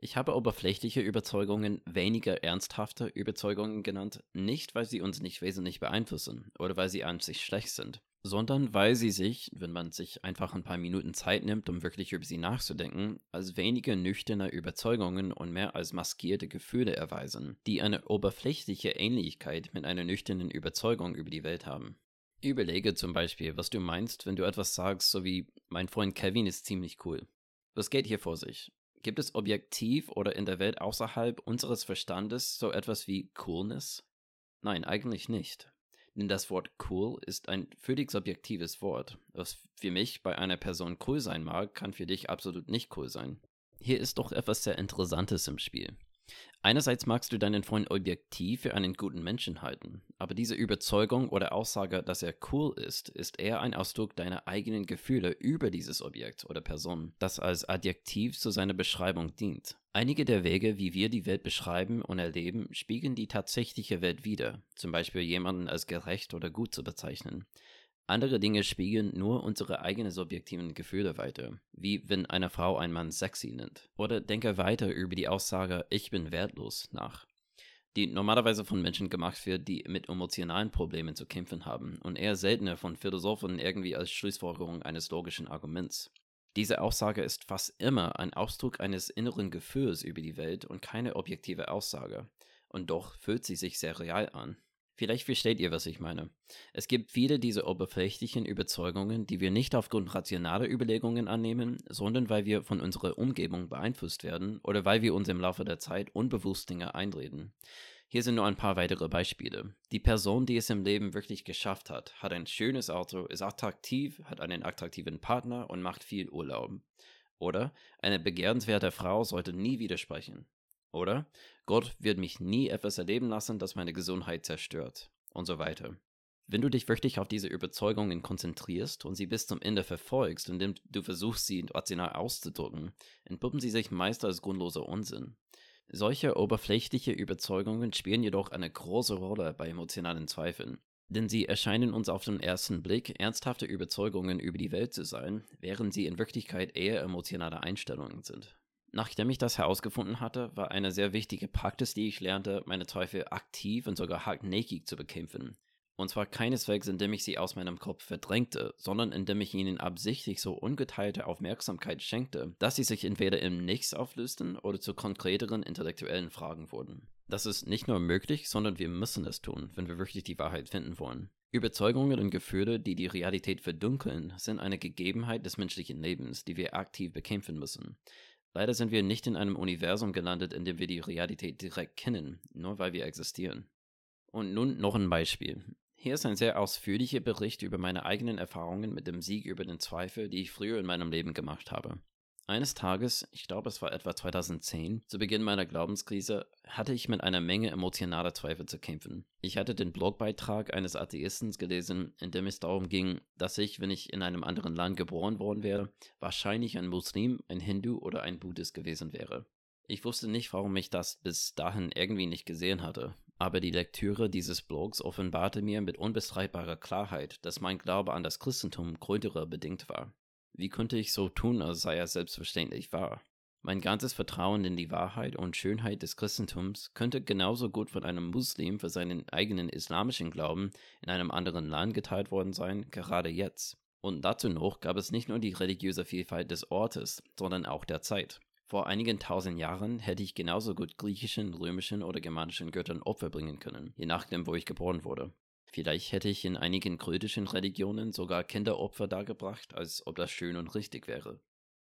Ich habe oberflächliche Überzeugungen weniger ernsthafte Überzeugungen genannt, nicht weil sie uns nicht wesentlich beeinflussen oder weil sie an sich schlecht sind, sondern weil sie sich, wenn man sich einfach ein paar Minuten Zeit nimmt, um wirklich über sie nachzudenken, als weniger nüchterne Überzeugungen und mehr als maskierte Gefühle erweisen, die eine oberflächliche Ähnlichkeit mit einer nüchternen Überzeugung über die Welt haben. Überlege zum Beispiel, was du meinst, wenn du etwas sagst, so wie mein Freund Kevin ist ziemlich cool. Was geht hier vor sich? Gibt es objektiv oder in der Welt außerhalb unseres Verstandes so etwas wie Coolness? Nein, eigentlich nicht. Denn das Wort cool ist ein völlig subjektives Wort. Was für mich bei einer Person cool sein mag, kann für dich absolut nicht cool sein. Hier ist doch etwas sehr Interessantes im Spiel. Einerseits magst du deinen Freund objektiv für einen guten Menschen halten, aber diese Überzeugung oder Aussage, dass er cool ist, ist eher ein Ausdruck deiner eigenen Gefühle über dieses Objekt oder Person, das als Adjektiv zu seiner Beschreibung dient. Einige der Wege, wie wir die Welt beschreiben und erleben, spiegeln die tatsächliche Welt wider, zum Beispiel jemanden als gerecht oder gut zu bezeichnen. Andere Dinge spiegeln nur unsere eigenen subjektiven Gefühle weiter, wie wenn eine Frau einen Mann sexy nennt. Oder denke weiter über die Aussage Ich bin wertlos nach, die normalerweise von Menschen gemacht wird, die mit emotionalen Problemen zu kämpfen haben und eher seltener von Philosophen irgendwie als Schlussfolgerung eines logischen Arguments. Diese Aussage ist fast immer ein Ausdruck eines inneren Gefühls über die Welt und keine objektive Aussage. Und doch fühlt sie sich sehr real an. Vielleicht versteht ihr, was ich meine. Es gibt viele dieser oberflächlichen Überzeugungen, die wir nicht aufgrund rationaler Überlegungen annehmen, sondern weil wir von unserer Umgebung beeinflusst werden oder weil wir uns im Laufe der Zeit unbewusst Dinge einreden. Hier sind nur ein paar weitere Beispiele. Die Person, die es im Leben wirklich geschafft hat, hat ein schönes Auto, ist attraktiv, hat einen attraktiven Partner und macht viel Urlaub. Oder eine begehrenswerte Frau sollte nie widersprechen. Oder Gott wird mich nie etwas erleben lassen, das meine Gesundheit zerstört. Und so weiter. Wenn du dich wirklich auf diese Überzeugungen konzentrierst und sie bis zum Ende verfolgst, indem du versuchst, sie rational auszudrücken, entpuppen sie sich meist als grundloser Unsinn. Solche oberflächliche Überzeugungen spielen jedoch eine große Rolle bei emotionalen Zweifeln, denn sie erscheinen uns auf den ersten Blick ernsthafte Überzeugungen über die Welt zu sein, während sie in Wirklichkeit eher emotionale Einstellungen sind. Nachdem ich das herausgefunden hatte, war eine sehr wichtige Praxis, die ich lernte, meine Zweifel aktiv und sogar hartnäckig zu bekämpfen. Und zwar keineswegs, indem ich sie aus meinem Kopf verdrängte, sondern indem ich ihnen absichtlich so ungeteilte Aufmerksamkeit schenkte, dass sie sich entweder im Nichts auflösten oder zu konkreteren intellektuellen Fragen wurden. Das ist nicht nur möglich, sondern wir müssen es tun, wenn wir wirklich die Wahrheit finden wollen. Überzeugungen und Gefühle, die die Realität verdunkeln, sind eine Gegebenheit des menschlichen Lebens, die wir aktiv bekämpfen müssen. Leider sind wir nicht in einem Universum gelandet, in dem wir die Realität direkt kennen, nur weil wir existieren. Und nun noch ein Beispiel. Hier ist ein sehr ausführlicher Bericht über meine eigenen Erfahrungen mit dem Sieg über den Zweifel, die ich früher in meinem Leben gemacht habe. Eines Tages, ich glaube es war etwa 2010, zu Beginn meiner Glaubenskrise, hatte ich mit einer Menge emotionaler Zweifel zu kämpfen. Ich hatte den Blogbeitrag eines Atheisten gelesen, in dem es darum ging, dass ich, wenn ich in einem anderen Land geboren worden wäre, wahrscheinlich ein Muslim, ein Hindu oder ein Buddhist gewesen wäre. Ich wusste nicht, warum ich das bis dahin irgendwie nicht gesehen hatte, aber die Lektüre dieses Blogs offenbarte mir mit unbestreitbarer Klarheit, dass mein Glaube an das Christentum größere bedingt war. Wie konnte ich so tun, als sei er selbstverständlich wahr? Mein ganzes Vertrauen in die Wahrheit und Schönheit des Christentums könnte genauso gut von einem Muslim für seinen eigenen islamischen Glauben in einem anderen Land geteilt worden sein, gerade jetzt. Und dazu noch gab es nicht nur die religiöse Vielfalt des Ortes, sondern auch der Zeit. Vor einigen tausend Jahren hätte ich genauso gut griechischen, römischen oder germanischen Göttern Opfer bringen können, je nachdem, wo ich geboren wurde. Vielleicht hätte ich in einigen kryptischen Religionen sogar Kinderopfer dargebracht, als ob das schön und richtig wäre.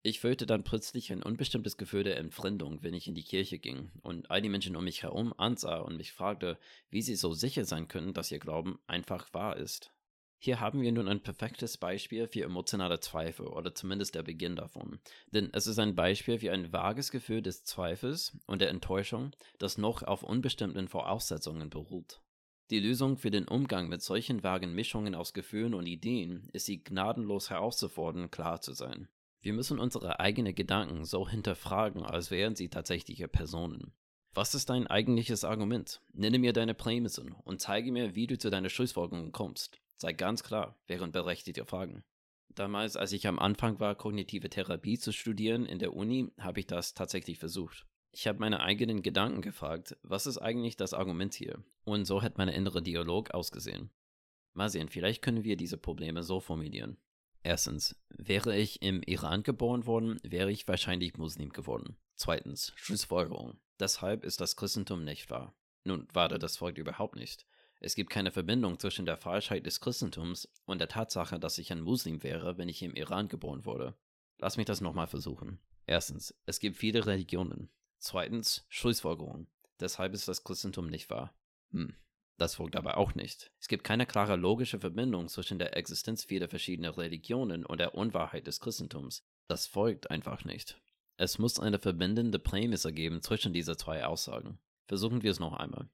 Ich fühlte dann plötzlich ein unbestimmtes Gefühl der Entfremdung, wenn ich in die Kirche ging und all die Menschen um mich herum ansah und mich fragte, wie sie so sicher sein können, dass ihr Glauben einfach wahr ist. Hier haben wir nun ein perfektes Beispiel für emotionale Zweifel oder zumindest der Beginn davon. Denn es ist ein Beispiel wie ein vages Gefühl des Zweifels und der Enttäuschung, das noch auf unbestimmten Voraussetzungen beruht. Die Lösung für den Umgang mit solchen vagen Mischungen aus Gefühlen und Ideen ist sie gnadenlos herauszufordern, klar zu sein. Wir müssen unsere eigenen Gedanken so hinterfragen, als wären sie tatsächliche Personen. Was ist dein eigentliches Argument? Nenne mir deine Prämissen und zeige mir, wie du zu deiner Schlussfolgerung kommst. Sei ganz klar, wären berechtigte Fragen. Damals, als ich am Anfang war, kognitive Therapie zu studieren in der Uni, habe ich das tatsächlich versucht. Ich habe meine eigenen Gedanken gefragt, was ist eigentlich das Argument hier? Und so hat mein innerer Dialog ausgesehen. Mal sehen, vielleicht können wir diese Probleme so formulieren. Erstens, wäre ich im Iran geboren worden, wäre ich wahrscheinlich Muslim geworden. Zweitens, Schlussfolgerung. Deshalb ist das Christentum nicht wahr. Nun, warte, das folgt überhaupt nicht. Es gibt keine Verbindung zwischen der Falschheit des Christentums und der Tatsache, dass ich ein Muslim wäre, wenn ich im Iran geboren wurde. Lass mich das nochmal versuchen. Erstens, es gibt viele Religionen. Zweitens, Schlussfolgerung. Deshalb ist das Christentum nicht wahr. Hm, das folgt aber auch nicht. Es gibt keine klare logische Verbindung zwischen der Existenz vieler verschiedener Religionen und der Unwahrheit des Christentums. Das folgt einfach nicht. Es muss eine verbindende Prämisse geben zwischen diese zwei Aussagen. Versuchen wir es noch einmal.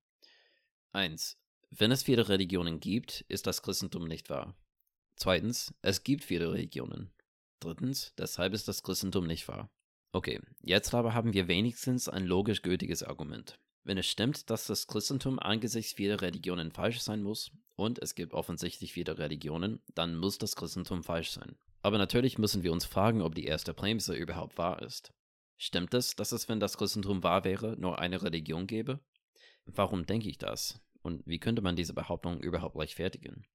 1. Wenn es viele Religionen gibt, ist das Christentum nicht wahr. Zweitens, es gibt viele Religionen. Drittens, deshalb ist das Christentum nicht wahr. Okay, jetzt aber haben wir wenigstens ein logisch gültiges Argument. Wenn es stimmt, dass das Christentum angesichts vieler Religionen falsch sein muss, und es gibt offensichtlich viele Religionen, dann muss das Christentum falsch sein. Aber natürlich müssen wir uns fragen, ob die erste Prämisse überhaupt wahr ist. Stimmt es, dass es, wenn das Christentum wahr wäre, nur eine Religion gäbe? Warum denke ich das? Und wie könnte man diese Behauptung überhaupt rechtfertigen?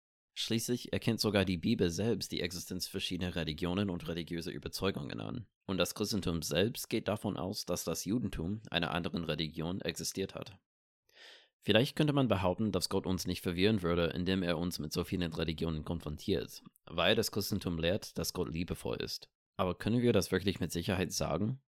Schließlich erkennt sogar die Bibel selbst die Existenz verschiedener Religionen und religiöse Überzeugungen an. Und das Christentum selbst geht davon aus, dass das Judentum, einer anderen Religion, existiert hat. Vielleicht könnte man behaupten, dass Gott uns nicht verwirren würde, indem er uns mit so vielen Religionen konfrontiert, weil das Christentum lehrt, dass Gott liebevoll ist. Aber können wir das wirklich mit Sicherheit sagen?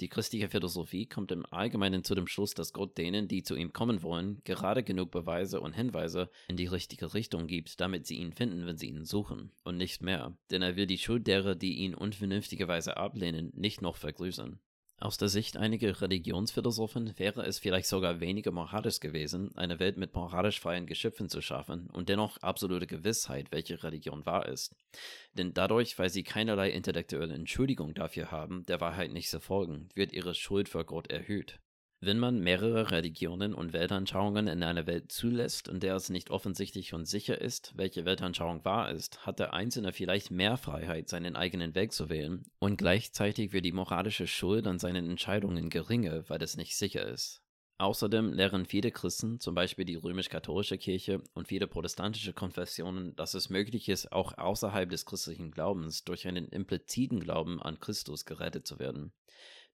Die christliche Philosophie kommt im Allgemeinen zu dem Schluss, dass Gott denen, die zu ihm kommen wollen, gerade genug Beweise und Hinweise in die richtige Richtung gibt, damit sie ihn finden, wenn sie ihn suchen, und nicht mehr. Denn er will die Schuld derer, die ihn unvernünftigerweise ablehnen, nicht noch vergrößern. Aus der Sicht einiger Religionsphilosophen wäre es vielleicht sogar weniger moralisch gewesen, eine Welt mit moralisch freien Geschöpfen zu schaffen und dennoch absolute Gewissheit, welche Religion wahr ist. Denn dadurch, weil sie keinerlei intellektuelle Entschuldigung dafür haben, der Wahrheit nicht zu folgen, wird ihre Schuld vor Gott erhöht. Wenn man mehrere Religionen und Weltanschauungen in einer Welt zulässt, in der es nicht offensichtlich und sicher ist, welche Weltanschauung wahr ist, hat der Einzelne vielleicht mehr Freiheit, seinen eigenen Weg zu wählen, und gleichzeitig wird die moralische Schuld an seinen Entscheidungen geringer, weil es nicht sicher ist. Außerdem lehren viele Christen, zum Beispiel die römisch-katholische Kirche und viele protestantische Konfessionen, dass es möglich ist, auch außerhalb des christlichen Glaubens durch einen impliziten Glauben an Christus gerettet zu werden.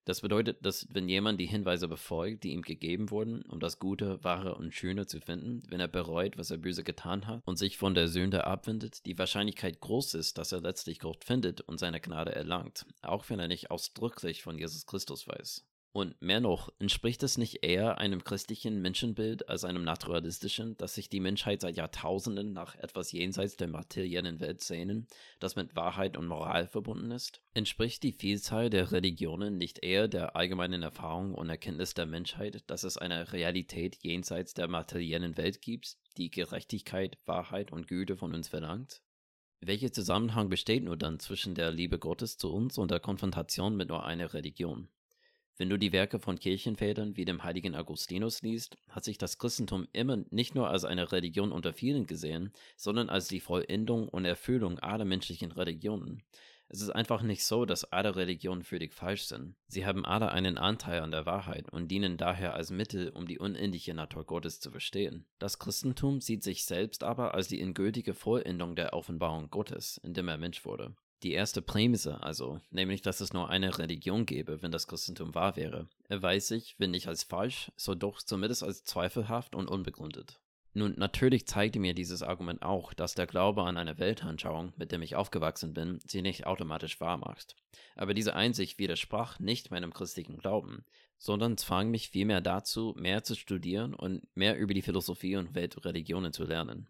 Das bedeutet, dass wenn jemand die Hinweise befolgt, die ihm gegeben wurden, um das Gute, Wahre und Schöne zu finden, wenn er bereut, was er böse getan hat und sich von der Sünde abwendet, die Wahrscheinlichkeit groß ist, dass er letztlich Gott findet und seine Gnade erlangt, auch wenn er nicht ausdrücklich von Jesus Christus weiß. Und mehr noch, entspricht es nicht eher einem christlichen Menschenbild als einem naturalistischen, dass sich die Menschheit seit Jahrtausenden nach etwas jenseits der materiellen Welt sehnen, das mit Wahrheit und Moral verbunden ist? Entspricht die Vielzahl der Religionen nicht eher der allgemeinen Erfahrung und Erkenntnis der Menschheit, dass es eine Realität jenseits der materiellen Welt gibt, die Gerechtigkeit, Wahrheit und Güte von uns verlangt? Welcher Zusammenhang besteht nur dann zwischen der Liebe Gottes zu uns und der Konfrontation mit nur einer Religion? Wenn du die Werke von Kirchenvätern wie dem heiligen Augustinus liest, hat sich das Christentum immer nicht nur als eine Religion unter vielen gesehen, sondern als die Vollendung und Erfüllung aller menschlichen Religionen. Es ist einfach nicht so, dass alle Religionen völlig falsch sind. Sie haben alle einen Anteil an der Wahrheit und dienen daher als Mittel, um die unendliche Natur Gottes zu verstehen. Das Christentum sieht sich selbst aber als die endgültige Vollendung der Offenbarung Gottes, in dem er Mensch wurde. Die erste Prämisse also, nämlich dass es nur eine Religion gäbe, wenn das Christentum wahr wäre, erweist sich, wenn nicht als falsch, so doch zumindest als zweifelhaft und unbegründet. Nun, natürlich zeigte mir dieses Argument auch, dass der Glaube an eine Weltanschauung, mit dem ich aufgewachsen bin, sie nicht automatisch wahr macht. Aber diese Einsicht widersprach nicht meinem christlichen Glauben, sondern zwang mich vielmehr dazu, mehr zu studieren und mehr über die Philosophie und Weltreligionen zu lernen.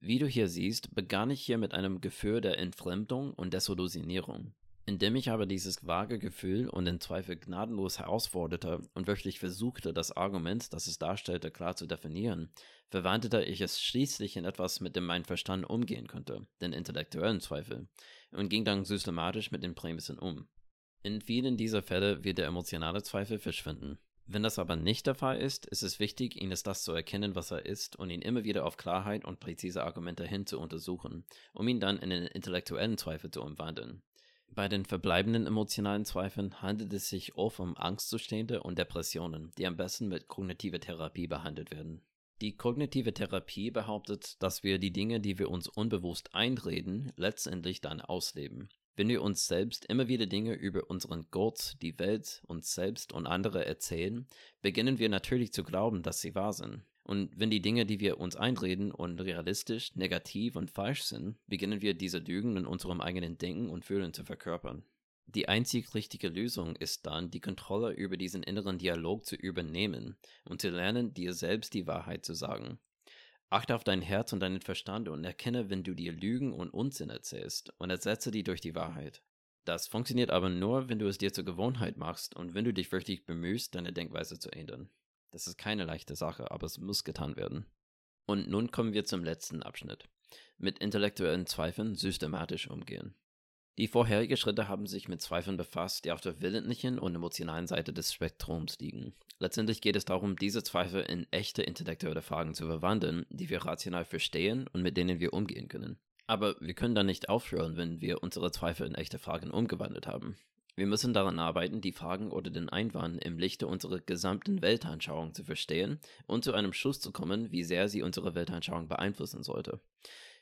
Wie du hier siehst, begann ich hier mit einem Gefühl der Entfremdung und Desillusionierung. Indem ich aber dieses vage Gefühl und den Zweifel gnadenlos herausforderte und wirklich versuchte, das Argument, das es darstellte, klar zu definieren, verwandelte ich es schließlich in etwas, mit dem mein Verstand umgehen könnte, den intellektuellen Zweifel, und ging dann systematisch mit den Prämissen um. In vielen dieser Fälle wird der emotionale Zweifel verschwinden. Wenn das aber nicht der Fall ist, ist es wichtig, ihn als das zu erkennen, was er ist, und ihn immer wieder auf Klarheit und präzise Argumente hin zu untersuchen, um ihn dann in den intellektuellen Zweifel zu umwandeln. Bei den verbleibenden emotionalen Zweifeln handelt es sich oft um Angstzustände und Depressionen, die am besten mit kognitiver Therapie behandelt werden. Die kognitive Therapie behauptet, dass wir die Dinge, die wir uns unbewusst einreden, letztendlich dann ausleben. Wenn wir uns selbst immer wieder Dinge über unseren Gott, die Welt, uns selbst und andere erzählen, beginnen wir natürlich zu glauben, dass sie wahr sind. Und wenn die Dinge, die wir uns einreden, unrealistisch, negativ und falsch sind, beginnen wir diese Lügen in unserem eigenen Denken und Fühlen zu verkörpern. Die einzig richtige Lösung ist dann, die Kontrolle über diesen inneren Dialog zu übernehmen und zu lernen, dir selbst die Wahrheit zu sagen. Achte auf dein Herz und deinen Verstand und erkenne, wenn du dir Lügen und Unsinn erzählst und ersetze die durch die Wahrheit. Das funktioniert aber nur, wenn du es dir zur Gewohnheit machst und wenn du dich wirklich bemühst, deine Denkweise zu ändern. Das ist keine leichte Sache, aber es muss getan werden. Und nun kommen wir zum letzten Abschnitt. Mit intellektuellen Zweifeln systematisch umgehen. Die vorherigen Schritte haben sich mit Zweifeln befasst, die auf der willentlichen und emotionalen Seite des Spektrums liegen. Letztendlich geht es darum, diese Zweifel in echte intellektuelle Fragen zu verwandeln, die wir rational verstehen und mit denen wir umgehen können. Aber wir können dann nicht aufhören, wenn wir unsere Zweifel in echte Fragen umgewandelt haben. Wir müssen daran arbeiten, die Fragen oder den Einwand im Lichte unserer gesamten Weltanschauung zu verstehen und zu einem Schluss zu kommen, wie sehr sie unsere Weltanschauung beeinflussen sollte.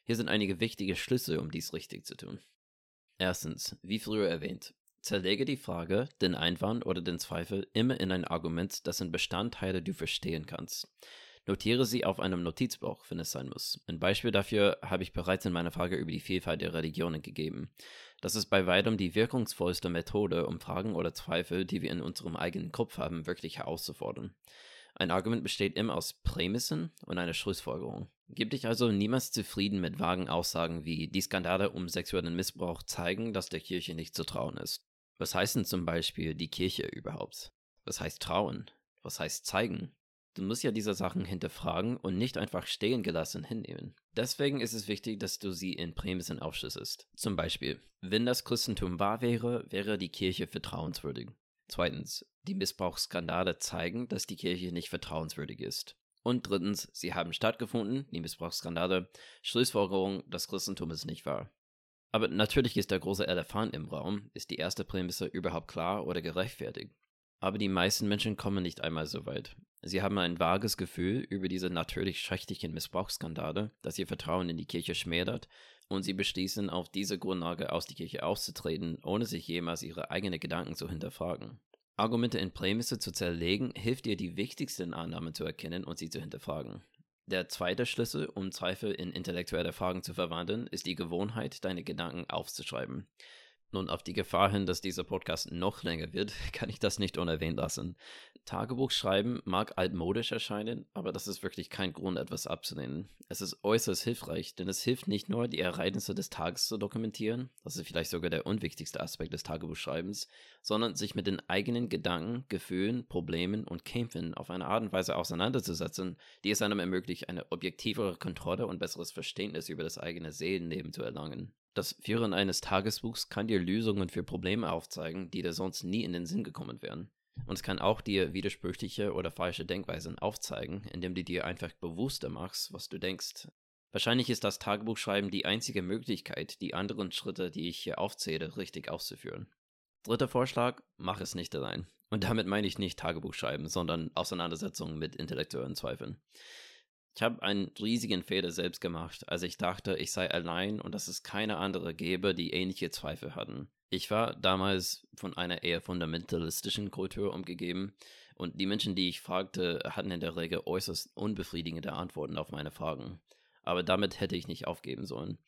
Hier sind einige wichtige Schlüsse, um dies richtig zu tun. Erstens, wie früher erwähnt, zerlege die Frage, den Einwand oder den Zweifel immer in ein Argument, dessen Bestandteile du verstehen kannst. Notiere sie auf einem Notizblock, wenn es sein muss. Ein Beispiel dafür habe ich bereits in meiner Frage über die Vielfalt der Religionen gegeben. Das ist bei weitem die wirkungsvollste Methode, um Fragen oder Zweifel, die wir in unserem eigenen Kopf haben, wirklich herauszufordern. Ein Argument besteht immer aus Prämissen und einer Schlussfolgerung. Gib dich also niemals zufrieden mit vagen Aussagen wie die Skandale um sexuellen Missbrauch zeigen, dass der Kirche nicht zu trauen ist. Was heißt denn zum Beispiel die Kirche überhaupt? Was heißt trauen? Was heißt zeigen? Du musst ja diese Sachen hinterfragen und nicht einfach stehen gelassen hinnehmen. Deswegen ist es wichtig, dass du sie in Prämissen aufschlüsselst. Zum Beispiel, wenn das Christentum wahr wäre, wäre die Kirche vertrauenswürdig. Zweitens, die Missbrauchsskandale zeigen, dass die Kirche nicht vertrauenswürdig ist. Und drittens, sie haben stattgefunden, die Missbrauchsskandale, Schlussfolgerung, das Christentum ist nicht wahr. Aber natürlich ist der große Elefant im Raum, ist die erste Prämisse überhaupt klar oder gerechtfertigt. Aber die meisten Menschen kommen nicht einmal so weit. Sie haben ein vages Gefühl über diese natürlich schrecklichen Missbrauchsskandale, dass ihr Vertrauen in die Kirche schmälert, und sie beschließen, auf diese Grundlage aus der Kirche auszutreten, ohne sich jemals ihre eigenen Gedanken zu hinterfragen. Argumente in Prämisse zu zerlegen, hilft dir, die wichtigsten Annahmen zu erkennen und sie zu hinterfragen. Der zweite Schlüssel, um Zweifel in intellektuelle Fragen zu verwandeln, ist die Gewohnheit, deine Gedanken aufzuschreiben. Nun, auf die Gefahr hin, dass dieser Podcast noch länger wird, kann ich das nicht unerwähnt lassen. Tagebuch schreiben mag altmodisch erscheinen, aber das ist wirklich kein Grund, etwas abzulehnen. Es ist äußerst hilfreich, denn es hilft nicht nur, die Ereignisse des Tages zu dokumentieren, das ist vielleicht sogar der unwichtigste Aspekt des Tagebuchschreibens, sondern sich mit den eigenen Gedanken, Gefühlen, Problemen und Kämpfen auf eine Art und Weise auseinanderzusetzen, die es einem ermöglicht, eine objektivere Kontrolle und besseres Verständnis über das eigene Seelenleben zu erlangen. Das Führen eines Tagesbuchs kann dir Lösungen für Probleme aufzeigen, die dir sonst nie in den Sinn gekommen wären. Und es kann auch dir widersprüchliche oder falsche Denkweisen aufzeigen, indem du dir einfach bewusster machst, was du denkst. Wahrscheinlich ist das Tagebuchschreiben die einzige Möglichkeit, die anderen Schritte, die ich hier aufzähle, richtig auszuführen. Dritter Vorschlag, mach es nicht allein. Und damit meine ich nicht Tagebuchschreiben, sondern Auseinandersetzungen mit intellektuellen Zweifeln. Ich habe einen riesigen Fehler selbst gemacht, als ich dachte, ich sei allein und dass es keine andere gäbe, die ähnliche Zweifel hatten. Ich war damals von einer eher fundamentalistischen Kultur umgegeben und die Menschen, die ich fragte, hatten in der Regel äußerst unbefriedigende Antworten auf meine Fragen. Aber damit hätte ich nicht aufgeben sollen.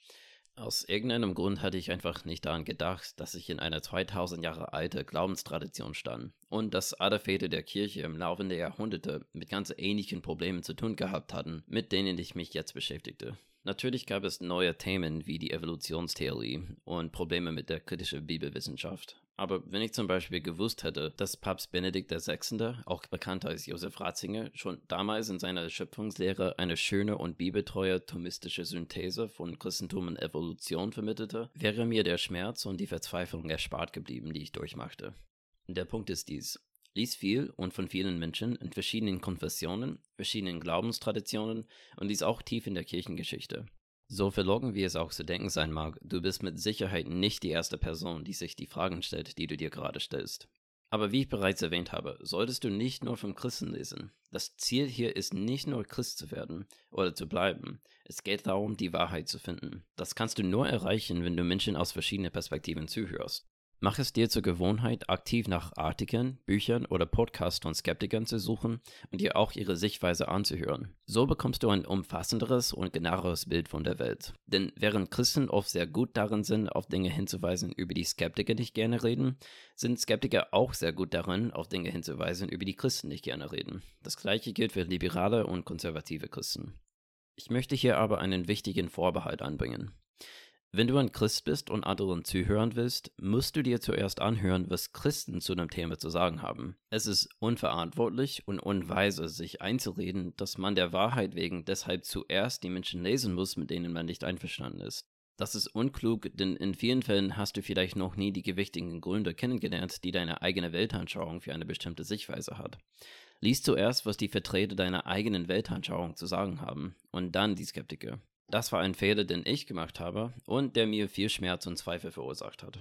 Aus irgendeinem Grund hatte ich einfach nicht daran gedacht, dass ich in einer 2000 Jahre alte Glaubenstradition stand und dass alle Väter der Kirche im Laufe der Jahrhunderte mit ganz ähnlichen Problemen zu tun gehabt hatten, mit denen ich mich jetzt beschäftigte. Natürlich gab es neue Themen wie die Evolutionstheorie und Probleme mit der kritischen Bibelwissenschaft. Aber wenn ich zum Beispiel gewusst hätte, dass Papst Benedikt XVI., auch bekannt als Josef Ratzinger, schon damals in seiner Schöpfungslehre eine schöne und bibeltreue thomistische Synthese von Christentum und Evolution vermittelte, wäre mir der Schmerz und die Verzweiflung erspart geblieben, die ich durchmachte. Der Punkt ist dies. Lies viel und von vielen Menschen in verschiedenen Konfessionen, verschiedenen Glaubenstraditionen und lies auch tief in der Kirchengeschichte. So verlogen wie es auch zu denken sein mag, du bist mit Sicherheit nicht die erste Person, die sich die Fragen stellt, die du dir gerade stellst. Aber wie ich bereits erwähnt habe, solltest du nicht nur vom Christen lesen. Das Ziel hier ist nicht nur Christ zu werden oder zu bleiben. Es geht darum, die Wahrheit zu finden. Das kannst du nur erreichen, wenn du Menschen aus verschiedenen Perspektiven zuhörst. Mach es dir zur Gewohnheit, aktiv nach Artikeln, Büchern oder Podcasts von Skeptikern zu suchen und dir auch ihre Sichtweise anzuhören. So bekommst du ein umfassenderes und genaueres Bild von der Welt. Denn während Christen oft sehr gut darin sind, auf Dinge hinzuweisen, über die Skeptiker nicht gerne reden, sind Skeptiker auch sehr gut darin, auf Dinge hinzuweisen, über die Christen nicht gerne reden. Das gleiche gilt für liberale und konservative Christen. Ich möchte hier aber einen wichtigen Vorbehalt anbringen. Wenn du ein Christ bist und anderen zuhören willst, musst du dir zuerst anhören, was Christen zu dem Thema zu sagen haben. Es ist unverantwortlich und unweise, sich einzureden, dass man der Wahrheit wegen deshalb zuerst die Menschen lesen muss, mit denen man nicht einverstanden ist. Das ist unklug, denn in vielen Fällen hast du vielleicht noch nie die gewichtigen Gründe kennengelernt, die deine eigene Weltanschauung für eine bestimmte Sichtweise hat. Lies zuerst, was die Vertreter deiner eigenen Weltanschauung zu sagen haben, und dann die Skeptiker. Das war ein Fehler, den ich gemacht habe und der mir viel Schmerz und Zweifel verursacht hat.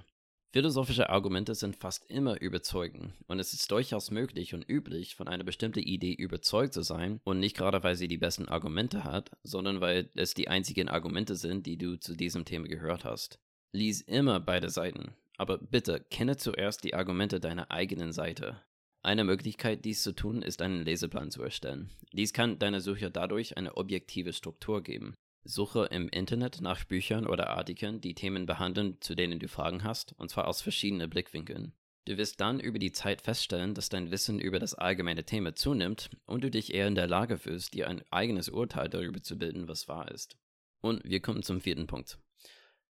Philosophische Argumente sind fast immer überzeugend und es ist durchaus möglich und üblich, von einer bestimmten Idee überzeugt zu sein und nicht gerade, weil sie die besten Argumente hat, sondern weil es die einzigen Argumente sind, die du zu diesem Thema gehört hast. Lies immer beide Seiten, aber bitte kenne zuerst die Argumente deiner eigenen Seite. Eine Möglichkeit, dies zu tun, ist einen Leseplan zu erstellen. Dies kann deiner Suche dadurch eine objektive Struktur geben. Suche im Internet nach Büchern oder Artikeln, die Themen behandeln, zu denen du Fragen hast, und zwar aus verschiedenen Blickwinkeln. Du wirst dann über die Zeit feststellen, dass dein Wissen über das allgemeine Thema zunimmt und du dich eher in der Lage fühlst, dir ein eigenes Urteil darüber zu bilden, was wahr ist. Und wir kommen zum vierten Punkt.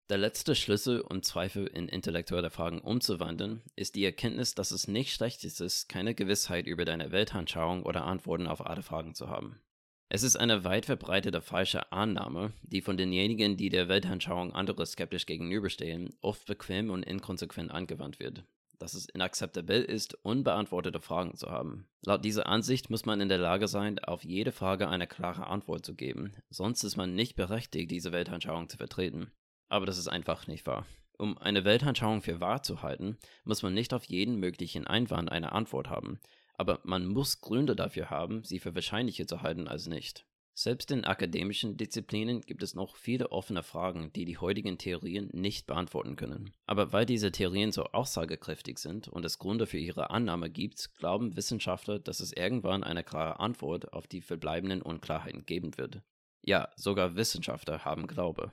Der letzte Schlüssel, um Zweifel in intellektuelle Fragen umzuwandeln, ist die Erkenntnis, dass es nicht schlecht ist, keine Gewissheit über deine Weltanschauung oder Antworten auf alle Fragen zu haben. Es ist eine weit verbreitete falsche Annahme, die von denjenigen, die der Weltanschauung anderer skeptisch gegenüberstehen, oft bequem und inkonsequent angewandt wird. Dass es inakzeptabel ist, unbeantwortete Fragen zu haben. Laut dieser Ansicht muss man in der Lage sein, auf jede Frage eine klare Antwort zu geben, sonst ist man nicht berechtigt, diese Weltanschauung zu vertreten. Aber das ist einfach nicht wahr. Um eine Weltanschauung für wahr zu halten, muss man nicht auf jeden möglichen Einwand eine Antwort haben, aber man muss Gründe dafür haben, sie für wahrscheinlicher zu halten als nicht. Selbst in akademischen Disziplinen gibt es noch viele offene Fragen, die die heutigen Theorien nicht beantworten können. Aber weil diese Theorien so aussagekräftig sind und es Gründe für ihre Annahme gibt, glauben Wissenschaftler, dass es irgendwann eine klare Antwort auf die verbleibenden Unklarheiten geben wird. Ja, sogar Wissenschaftler haben Glaube.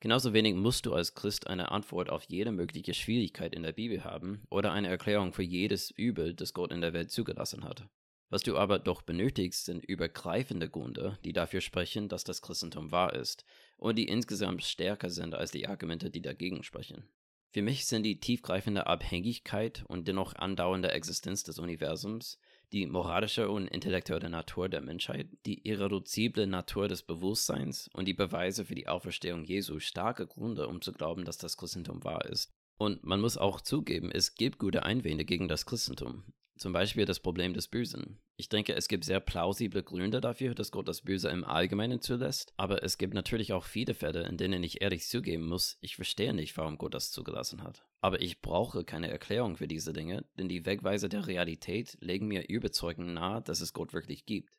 Genauso wenig musst du als Christ eine Antwort auf jede mögliche Schwierigkeit in der Bibel haben oder eine Erklärung für jedes Übel, das Gott in der Welt zugelassen hat. Was du aber doch benötigst, sind übergreifende Gründe, die dafür sprechen, dass das Christentum wahr ist und die insgesamt stärker sind als die Argumente, die dagegen sprechen. Für mich sind die tiefgreifende Abhängigkeit und dennoch andauernde Existenz des Universums, die moralische und intellektuelle Natur der Menschheit, die irreduzible Natur des Bewusstseins und die Beweise für die Auferstehung Jesu starke Gründe, um zu glauben, dass das Christentum wahr ist. Und man muss auch zugeben, es gibt gute Einwände gegen das Christentum. Zum Beispiel das Problem des Bösen. Ich denke, es gibt sehr plausible Gründe dafür, dass Gott das Böse im Allgemeinen zulässt, aber es gibt natürlich auch viele Fälle, in denen ich ehrlich zugeben muss, ich verstehe nicht, warum Gott das zugelassen hat. Aber ich brauche keine Erklärung für diese Dinge, denn die Wegweise der Realität legen mir überzeugend nahe, dass es Gott wirklich gibt.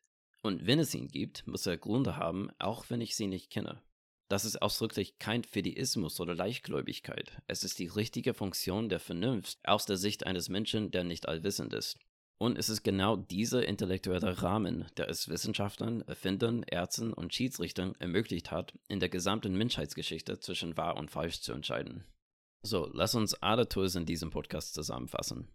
Und wenn es ihn gibt, muss er Gründe haben, auch wenn ich sie nicht kenne. Das ist ausdrücklich kein Fideismus oder Leichtgläubigkeit. Es ist die richtige Funktion der Vernunft aus der Sicht eines Menschen, der nicht allwissend ist. Und es ist genau dieser intellektuelle Rahmen, der es Wissenschaftlern, Erfindern, Ärzten und Schiedsrichtern ermöglicht hat, in der gesamten Menschheitsgeschichte zwischen wahr und falsch zu entscheiden. So, lass uns alle Tools in diesem Podcast zusammenfassen.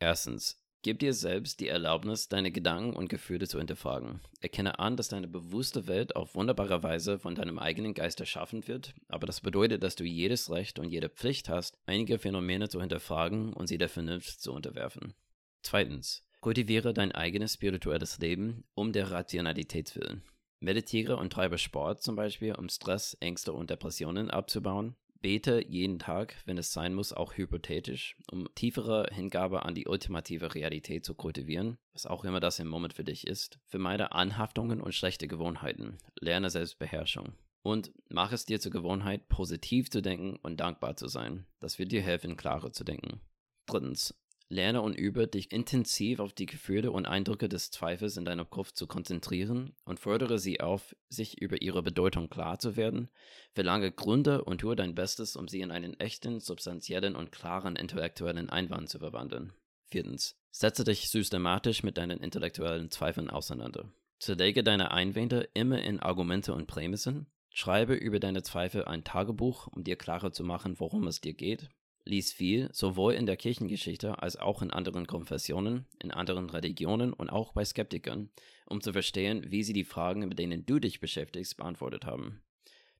Erstens, Gib dir selbst die Erlaubnis, deine Gedanken und Gefühle zu hinterfragen. Erkenne an, dass deine bewusste Welt auf wunderbare Weise von deinem eigenen Geist erschaffen wird, aber das bedeutet, dass du jedes Recht und jede Pflicht hast, einige Phänomene zu hinterfragen und sie der Vernunft zu unterwerfen. Zweitens, kultiviere dein eigenes spirituelles Leben um der Rationalität willen. Meditiere und treibe Sport zum Beispiel, um Stress, Ängste und Depressionen abzubauen. Bete jeden Tag, wenn es sein muss, auch hypothetisch, um tiefere Hingabe an die ultimative Realität zu kultivieren, was auch immer das im Moment für dich ist. Vermeide Anhaftungen und schlechte Gewohnheiten. Lerne Selbstbeherrschung. Und mach es dir zur Gewohnheit, positiv zu denken und dankbar zu sein. Das wird dir helfen, klarer zu denken. Drittens, Lerne und übe, dich intensiv auf die Gefühle und Eindrücke des Zweifels in deinem Kopf zu konzentrieren und fordere sie auf, sich über ihre Bedeutung klar zu werden. Verlange Gründe und tue dein Bestes, um sie in einen echten, substanziellen und klaren intellektuellen Einwand zu verwandeln. Viertens. Setze dich systematisch mit deinen intellektuellen Zweifeln auseinander. Zerlege deine Einwände immer in Argumente und Prämissen. Schreibe über deine Zweifel ein Tagebuch, um dir klarer zu machen, worum es dir geht lies viel, sowohl in der Kirchengeschichte als auch in anderen Konfessionen, in anderen Religionen und auch bei Skeptikern, um zu verstehen, wie sie die Fragen, mit denen du dich beschäftigst, beantwortet haben.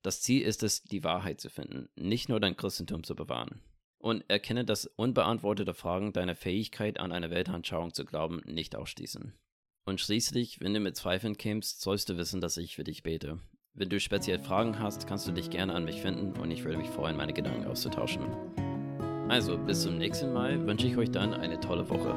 Das Ziel ist es, die Wahrheit zu finden, nicht nur dein Christentum zu bewahren. Und erkenne, dass unbeantwortete Fragen deine Fähigkeit an eine Weltanschauung zu glauben nicht ausschließen. Und schließlich, wenn du mit Zweifeln kämst, sollst du wissen, dass ich für dich bete. Wenn du speziell Fragen hast, kannst du dich gerne an mich finden und ich würde mich freuen, meine Gedanken auszutauschen. Also, bis zum nächsten Mal wünsche ich euch dann eine tolle Woche.